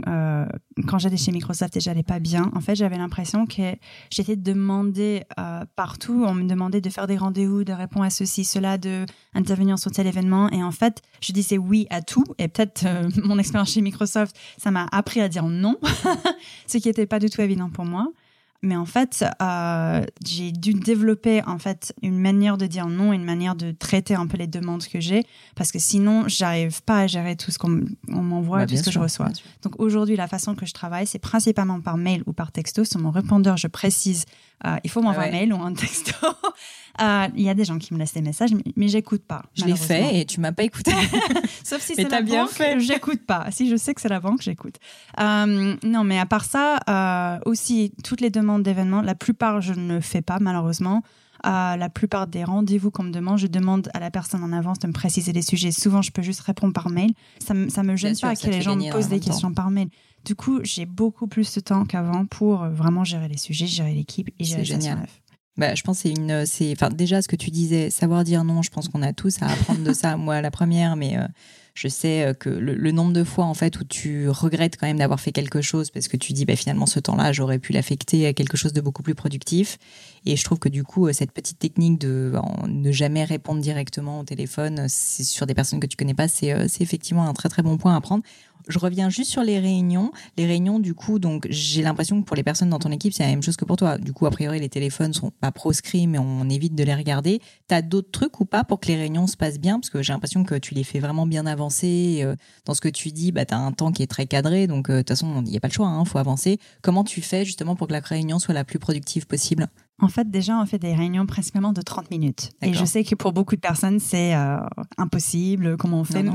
quand j'allais chez Microsoft et j'allais pas bien. En fait, j'avais l'impression que j'étais demandée partout. On me demandait de faire des rendez-vous, de répondre à ceci, cela, de intervenir sur tel événement. Et en fait, je disais oui à tout. Et peut-être euh, mon expérience chez Microsoft, ça m'a appris à dire non, ce qui n'était pas du tout évident pour moi. Mais en fait, euh, j'ai dû développer en fait une manière de dire non, une manière de traiter un peu les demandes que j'ai, parce que sinon, j'arrive pas à gérer tout ce qu'on m'envoie, bah, tout ce que je reçois. Donc aujourd'hui, la façon que je travaille, c'est principalement par mail ou par texto. Sur mon répondeur, je précise euh, il faut m'envoyer ah un mail ou un texto. Euh, il y a des gens qui me laissent des messages, mais, j'écoute pas. Je l'ai fait et tu m'as pas écouté. Sauf si c'est la bien banque, fait. j'écoute pas. Si je sais que c'est la banque, j'écoute. Euh, non, mais à part ça, aussi toutes les demandes d'événements, la plupart je ne fais pas malheureusement. la plupart des rendez-vous qu'on me demande, je demande à la personne en avance de me préciser les sujets. Souvent, je peux juste répondre par mail. Ça, me, ça me gêne pas que les gens me posent des questions par mail. Du coup, j'ai beaucoup plus de temps qu'avant pour euh, vraiment gérer les sujets, gérer l'équipe et gérer génial. Bah, je pense c'est une, c'est, enfin déjà ce que tu disais, savoir dire non. Je pense qu'on a tous à apprendre de ça. Moi, la première, mais euh, je sais euh, que le, nombre de fois en fait où tu regrettes quand même d'avoir fait quelque chose parce que tu dis bah, finalement ce temps-là j'aurais pu l'affecter à quelque chose de beaucoup plus productif. Et je trouve que du coup cette petite technique de ne jamais répondre directement au téléphone, sur des personnes que tu connais pas, c'est, c'est effectivement un très très bon point à prendre. Je reviens juste sur les réunions. Les réunions, du coup, donc j'ai l'impression que pour les personnes dans ton équipe, c'est la même chose que pour toi. Du coup, a priori, les téléphones sont pas proscrits, mais on évite de les regarder. T'as d'autres trucs ou pas pour que les réunions se passent bien? Parce que j'ai l'impression que tu les fais vraiment bien avancer. Euh, dans ce que tu dis, bah, tu as un temps qui est très cadré, donc euh, de toute façon, il n'y a pas le choix, il hein, faut avancer. Comment tu fais justement pour que la réunion soit la plus productive possible? En fait, déjà, on fait des réunions principalement de 30 minutes. Et je sais que pour beaucoup de personnes, c'est euh, impossible. Comment on fait?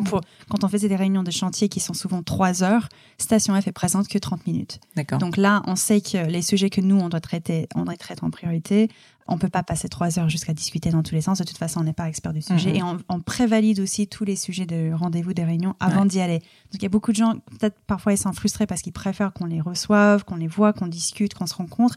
Quand on faisait des réunions de chantier qui sont souvent 3 heures, Station F est présente que 30 minutes. Donc là, on sait que les sujets que nous, on doit traiter, on doit traiter en priorité. On peut pas passer 3 heures jusqu'à discuter dans tous les sens. De toute façon, on n'est pas expert du sujet. Mhm. Et on, on, prévalide aussi tous les sujets de rendez-vous, des réunions avant d'y aller. Donc il y a beaucoup de gens, peut-être parfois ils sont frustrés parce qu'ils préfèrent qu'on les reçoive, qu'on les voit, qu'on discute, qu'on se rencontre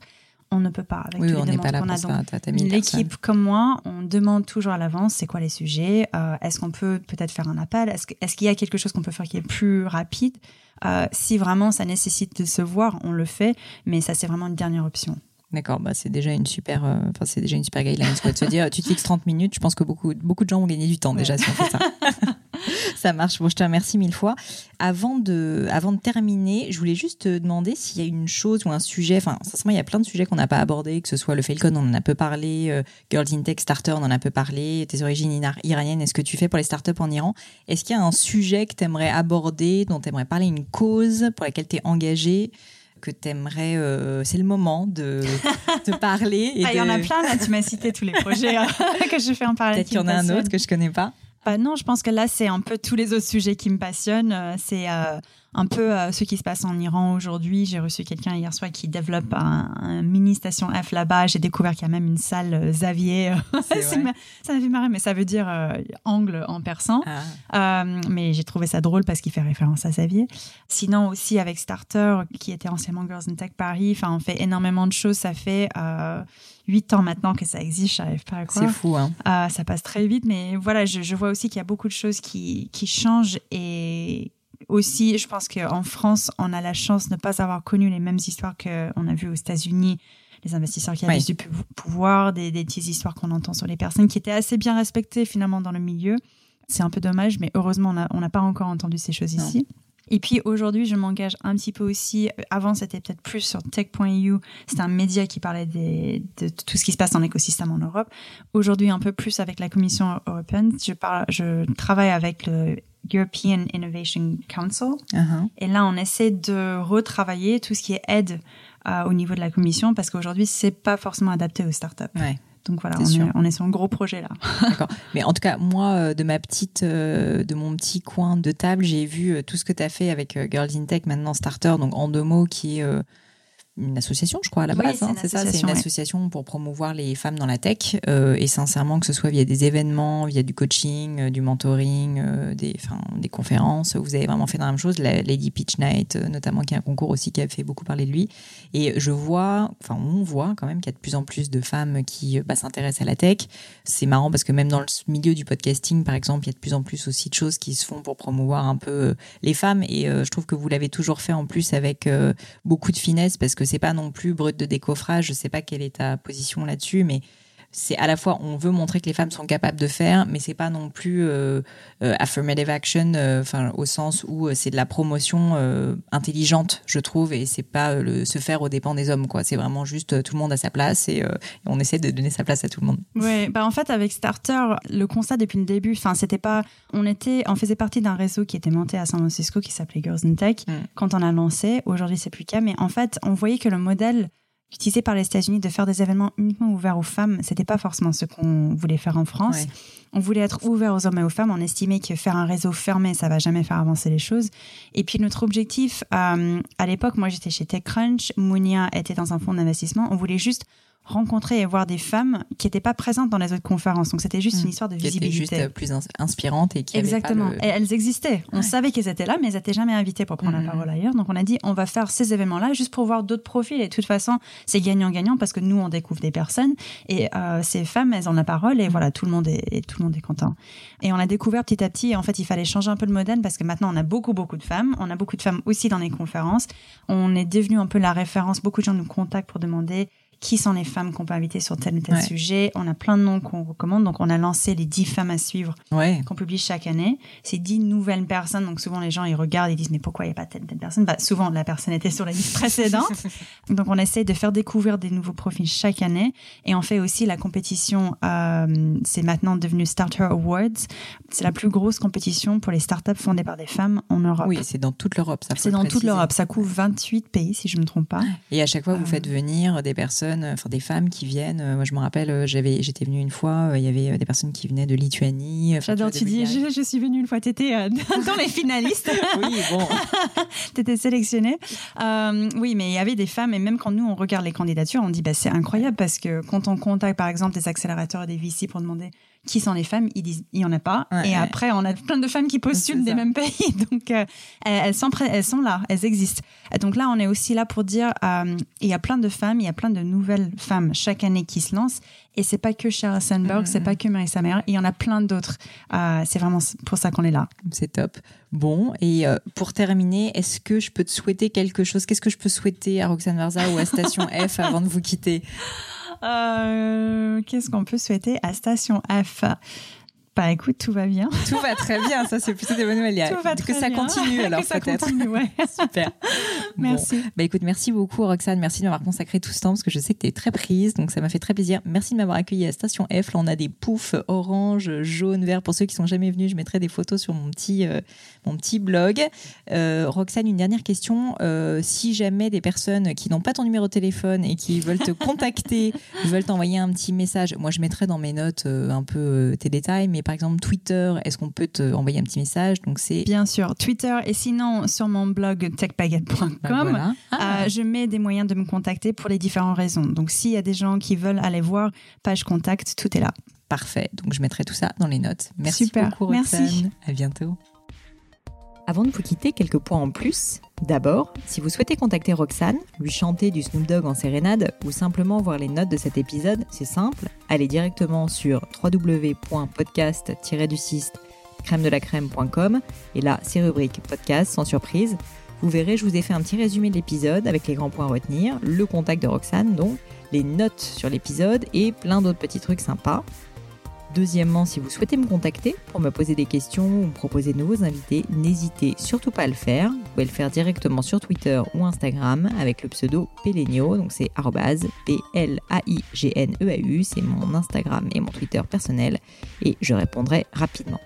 on ne peut pas avec oui, on n'est pas là pour ça. L'équipe comme moi, on demande toujours à l'avance c'est quoi les sujets. Euh, est-ce qu'on peut peut-être faire un appel Est-ce qu'il y a quelque chose qu'on peut faire qui est plus rapide euh, Si vraiment ça nécessite de se voir, on le fait, mais ça c'est vraiment une dernière option. D'accord, bah c'est déjà une super, euh, enfin c'est déjà une super guideline. de se dire, tu te fixes 30 minutes, je pense que beaucoup, beaucoup de gens vont gagner du temps déjà si on fait ça. ça marche. Bon, je te remercie mille fois. Avant de, avant de terminer, je voulais juste te demander s'il y a une chose ou un sujet. Enfin, sincèrement, il y a plein de sujets qu'on n'a pas abordés, que ce soit le Falcon, on en a peu parlé, euh, Girls in Tech Starter, on en a peu parlé, tes origines iraniennes, est-ce que tu fais pour les startups en Iran? Est-ce qu'il y a un sujet que tu aimerais aborder, dont tu aimerais parler, une cause pour laquelle tu es engagé que tu aimerais, euh, c'est le moment de, de parler. Ah, il y en a plein là, tu m'as cité tous les projets hein, que je fais en parler. Peut-être qu'il y en a un autre que je connais pas. Bah non, je pense que là, c'est un peu tous les autres sujets qui me passionnent. Euh, c'est euh, un peu euh, ce qui se passe en Iran aujourd'hui. J'ai reçu quelqu'un hier soir qui développe un, mini station F là-bas. J'ai découvert qu'il y a même une salle Xavier. ça m'a fait marrer, mais ça veut dire angle en persan. Ah. mais j'ai trouvé ça drôle parce qu'il fait référence à Xavier. Sinon aussi avec Starter, qui était anciennement Girls in Tech Paris. Enfin, on fait énormément de choses. Ça fait huit ans maintenant que ça existe, je n'arrive pas à croire. C'est fou, hein. Euh, ça passe très vite, mais voilà, je, vois aussi qu'il y a beaucoup de choses qui, qui changent et aussi, je pense qu'en France, on a la chance de ne pas avoir connu les mêmes histoires qu'on a vues aux États-Unis les investisseurs qui avaient du pouvoir, des, des petites histoires qu'on entend sur les personnes qui étaient assez bien respectées finalement dans le milieu. C'est un peu dommage, mais heureusement, on n'a pas encore entendu ces choses ici. Et puis aujourd'hui, je m'engage un petit peu aussi. Avant, c'était peut-être plus sur tech.eu. C'était un média qui parlait de tout ce qui se passe dans l'écosystème en Europe. Aujourd'hui, un peu plus avec la Commission européenne. Je, parle, je travaille avec le European Innovation Council. Uh-huh. Et là, on essaie de retravailler tout ce qui est aide euh, au niveau de la Commission parce qu'aujourd'hui, c'est pas forcément adapté aux startups. Ouais. Donc voilà, on est, on est, sur un gros projet là. D'accord. Mais en tout cas, moi, euh, de ma petite, euh, de mon petit coin de table, j'ai vu tout ce que tu as fait avec Girls in Tech, maintenant Starter, donc en deux mots, qui est une association, je crois, à la base. Hein, c'est ça, c'est une association pour promouvoir les femmes dans la tech. Euh, et sincèrement, que ce soit via des événements, via du coaching, euh, du mentoring, euh, des, des conférences, vous avez vraiment fait la même chose. La Lady Peach Night, notamment, qui est un concours aussi qui a fait beaucoup parler de lui. Et je vois, enfin, on voit quand même qu'il y a de plus en plus de femmes qui bah, s'intéressent à la tech. C'est marrant parce que même dans le milieu du podcasting, par exemple, il y a de plus en plus aussi de choses qui se font pour promouvoir un peu les femmes. Et je trouve que vous l'avez toujours fait en plus avec beaucoup de finesse parce que c'est pas non plus brut de décoffrage. Je sais pas quelle est ta position là-dessus, mais c'est à la fois on veut montrer que les femmes sont capables de faire, mais c'est pas non plus euh, euh, affirmative action, euh, enfin au sens où c'est de la promotion intelligente, je trouve, et c'est pas le, se faire aux dépens des hommes, quoi. C'est vraiment juste tout le monde a sa place et, on essaie de donner sa place à tout le monde. Oui, bah en fait avec Starter, le constat depuis le début, enfin c'était pas, on était, on faisait partie d'un réseau qui était monté à San Francisco qui s'appelait Girls in Tech mm. quand on a lancé. Aujourd'hui c'est plus le cas, mais en fait on voyait que le modèle utilisé par les États-Unis de faire des événements uniquement ouverts aux femmes, c'était pas forcément ce qu'on voulait faire en France. On voulait être ouvert aux hommes et aux femmes. On estimait que faire un réseau fermé, ça va jamais faire avancer les choses. Et puis notre objectif, euh, à l'époque, moi j'étais chez TechCrunch, Mounia était dans un fonds d'investissement. On voulait juste rencontrer et voir des femmes qui n'étaient pas présentes dans les autres conférences. Donc c'était juste une hmm. histoire de visibilité. Qui juste plus inspirante et qui Exactement. Pas Et elles existaient. On savait qu'elles étaient là, mais elles n'étaient jamais invitées pour prendre la hmm. parole ailleurs. Donc on a dit, on va faire ces événements-là juste pour voir d'autres profils. Et de toute façon, c'est gagnant-gagnant parce que nous, on découvre des personnes et euh, ces femmes, elles ont la parole et voilà, tout le monde est, tout le monde est content. Et on a découvert petit à petit. Et en fait, il fallait changer un peu le modèle parce que maintenant, on a beaucoup, beaucoup de femmes. On a beaucoup de femmes aussi dans les conférences. On est devenu un peu la référence. Beaucoup de gens nous contactent pour demander qui sont les femmes qu'on peut inviter sur tel ou tel sujet. On a plein de noms qu'on recommande. Donc, on a lancé les 10 femmes à suivre qu'on publie chaque année. C'est 10 nouvelles personnes. Donc, souvent, les gens, ils regardent et disent, mais pourquoi il n'y a pas telle, telle personne? Bah, souvent, la personne était sur la liste précédente. donc, on essaie de faire découvrir des nouveaux profils chaque année. Et on fait aussi la compétition, euh, c'est maintenant devenu Starter Awards. C'est la plus grosse compétition pour les startups fondées par des femmes en Europe. Oui, c'est dans toute l'Europe, ça. C'est dans toute l'Europe. Ça couvre 28 pays, si je ne me trompe pas. Et à chaque fois, vous euh, faites venir des personnes personnes, enfin des femmes qui viennent. Moi, je me rappelle, j'avais, j'étais venue une fois, il y avait des personnes qui venaient de Lituanie. J'adore, tu dis, je, suis venue une fois, tu étais dans les finalistes. oui, bon. tu étais sélectionnée. oui, mais il y avait des femmes, et même quand nous, on regarde les candidatures, on dit, bah, c'est incroyable parce que quand on contacte, par exemple, des accélérateurs et des VC pour demander qui sont les femmes, ils disent il y en a pas. et après, on a plein de femmes qui postulent des mêmes pays, donc euh, elles sont elles sont là, elles existent. Donc là, on est aussi là pour dire euh, il y a plein de femmes, il y a plein de nouvelles femmes chaque année qui se lancent. Et c'est pas que Sheryl Sandberg, c'est pas que Marissa Mayer, il y en a plein d'autres. Euh, c'est vraiment pour ça qu'on est là. C'est top. Bon, et pour terminer, est-ce que je peux te souhaiter quelque chose? Qu'est-ce que je peux souhaiter à Roxane Varza ou à Station F avant de vous quitter? Euh, qu'est-ce qu'on peut souhaiter à Station F? Bah écoute, tout va bien. Tout va très bien, ça c'est plutôt des bonnes nouvelles. Tout va que ça continue alors peut-être. Ouais. Super. Merci. Bah écoute, merci beaucoup Roxane, merci de m'avoir consacré tout ce temps parce que je sais que tu es très prise, donc ça m'a fait très plaisir. Merci de m'avoir accueilli à Station F. Là, on a des poufs orange, jaune, vert. Pour ceux qui sont jamais venus, je mettrai des photos sur mon petit, euh, mon petit blog. Euh, Roxane, une dernière question. Euh, si jamais des personnes qui n'ont pas ton numéro de téléphone et qui veulent te contacter, veulent t'envoyer un petit message, moi je mettrai dans mes notes un peu tes détails, mais par exemple Twitter, est-ce qu'on peut te envoyer un petit message? Donc c'est bien sûr Twitter et sinon sur mon blog techbaguette.com, ah. euh, je mets des moyens de me contacter pour les différentes raisons. Donc s'il y a des gens qui veulent aller voir page contact, tout est là. Parfait. Donc je mettrai tout ça dans les notes. Merci Super. beaucoup Roxane. Merci. À bientôt. Avant de vous quitter, quelques points en plus. D'abord, si vous souhaitez contacter Roxane, lui chanter du Snoop Dogg en sérénade ou simplement voir les notes de cet épisode, c'est simple. Allez directement sur www.podcast-du6 crème de la crème.com et là, c'est rubrique podcast sans surprise. Vous verrez, je vous ai fait un petit résumé de l'épisode avec les grands points à retenir, le contact de Roxane donc, les notes sur l'épisode et plein d'autres petits trucs sympas. Deuxièmement, si vous souhaitez me contacter pour me poser des questions ou me proposer de nouveaux invités, n'hésitez surtout pas à le faire. Vous pouvez le faire directement sur Twitter ou Instagram avec le pseudo Pelenio, donc c'est P-L-A-I-G-N-E-A-U, c'est mon Instagram et mon Twitter personnel, et je répondrai rapidement.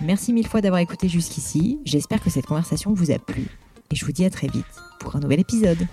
Merci mille fois d'avoir écouté jusqu'ici, j'espère que cette conversation vous a plu, et je vous dis à très vite pour un nouvel épisode.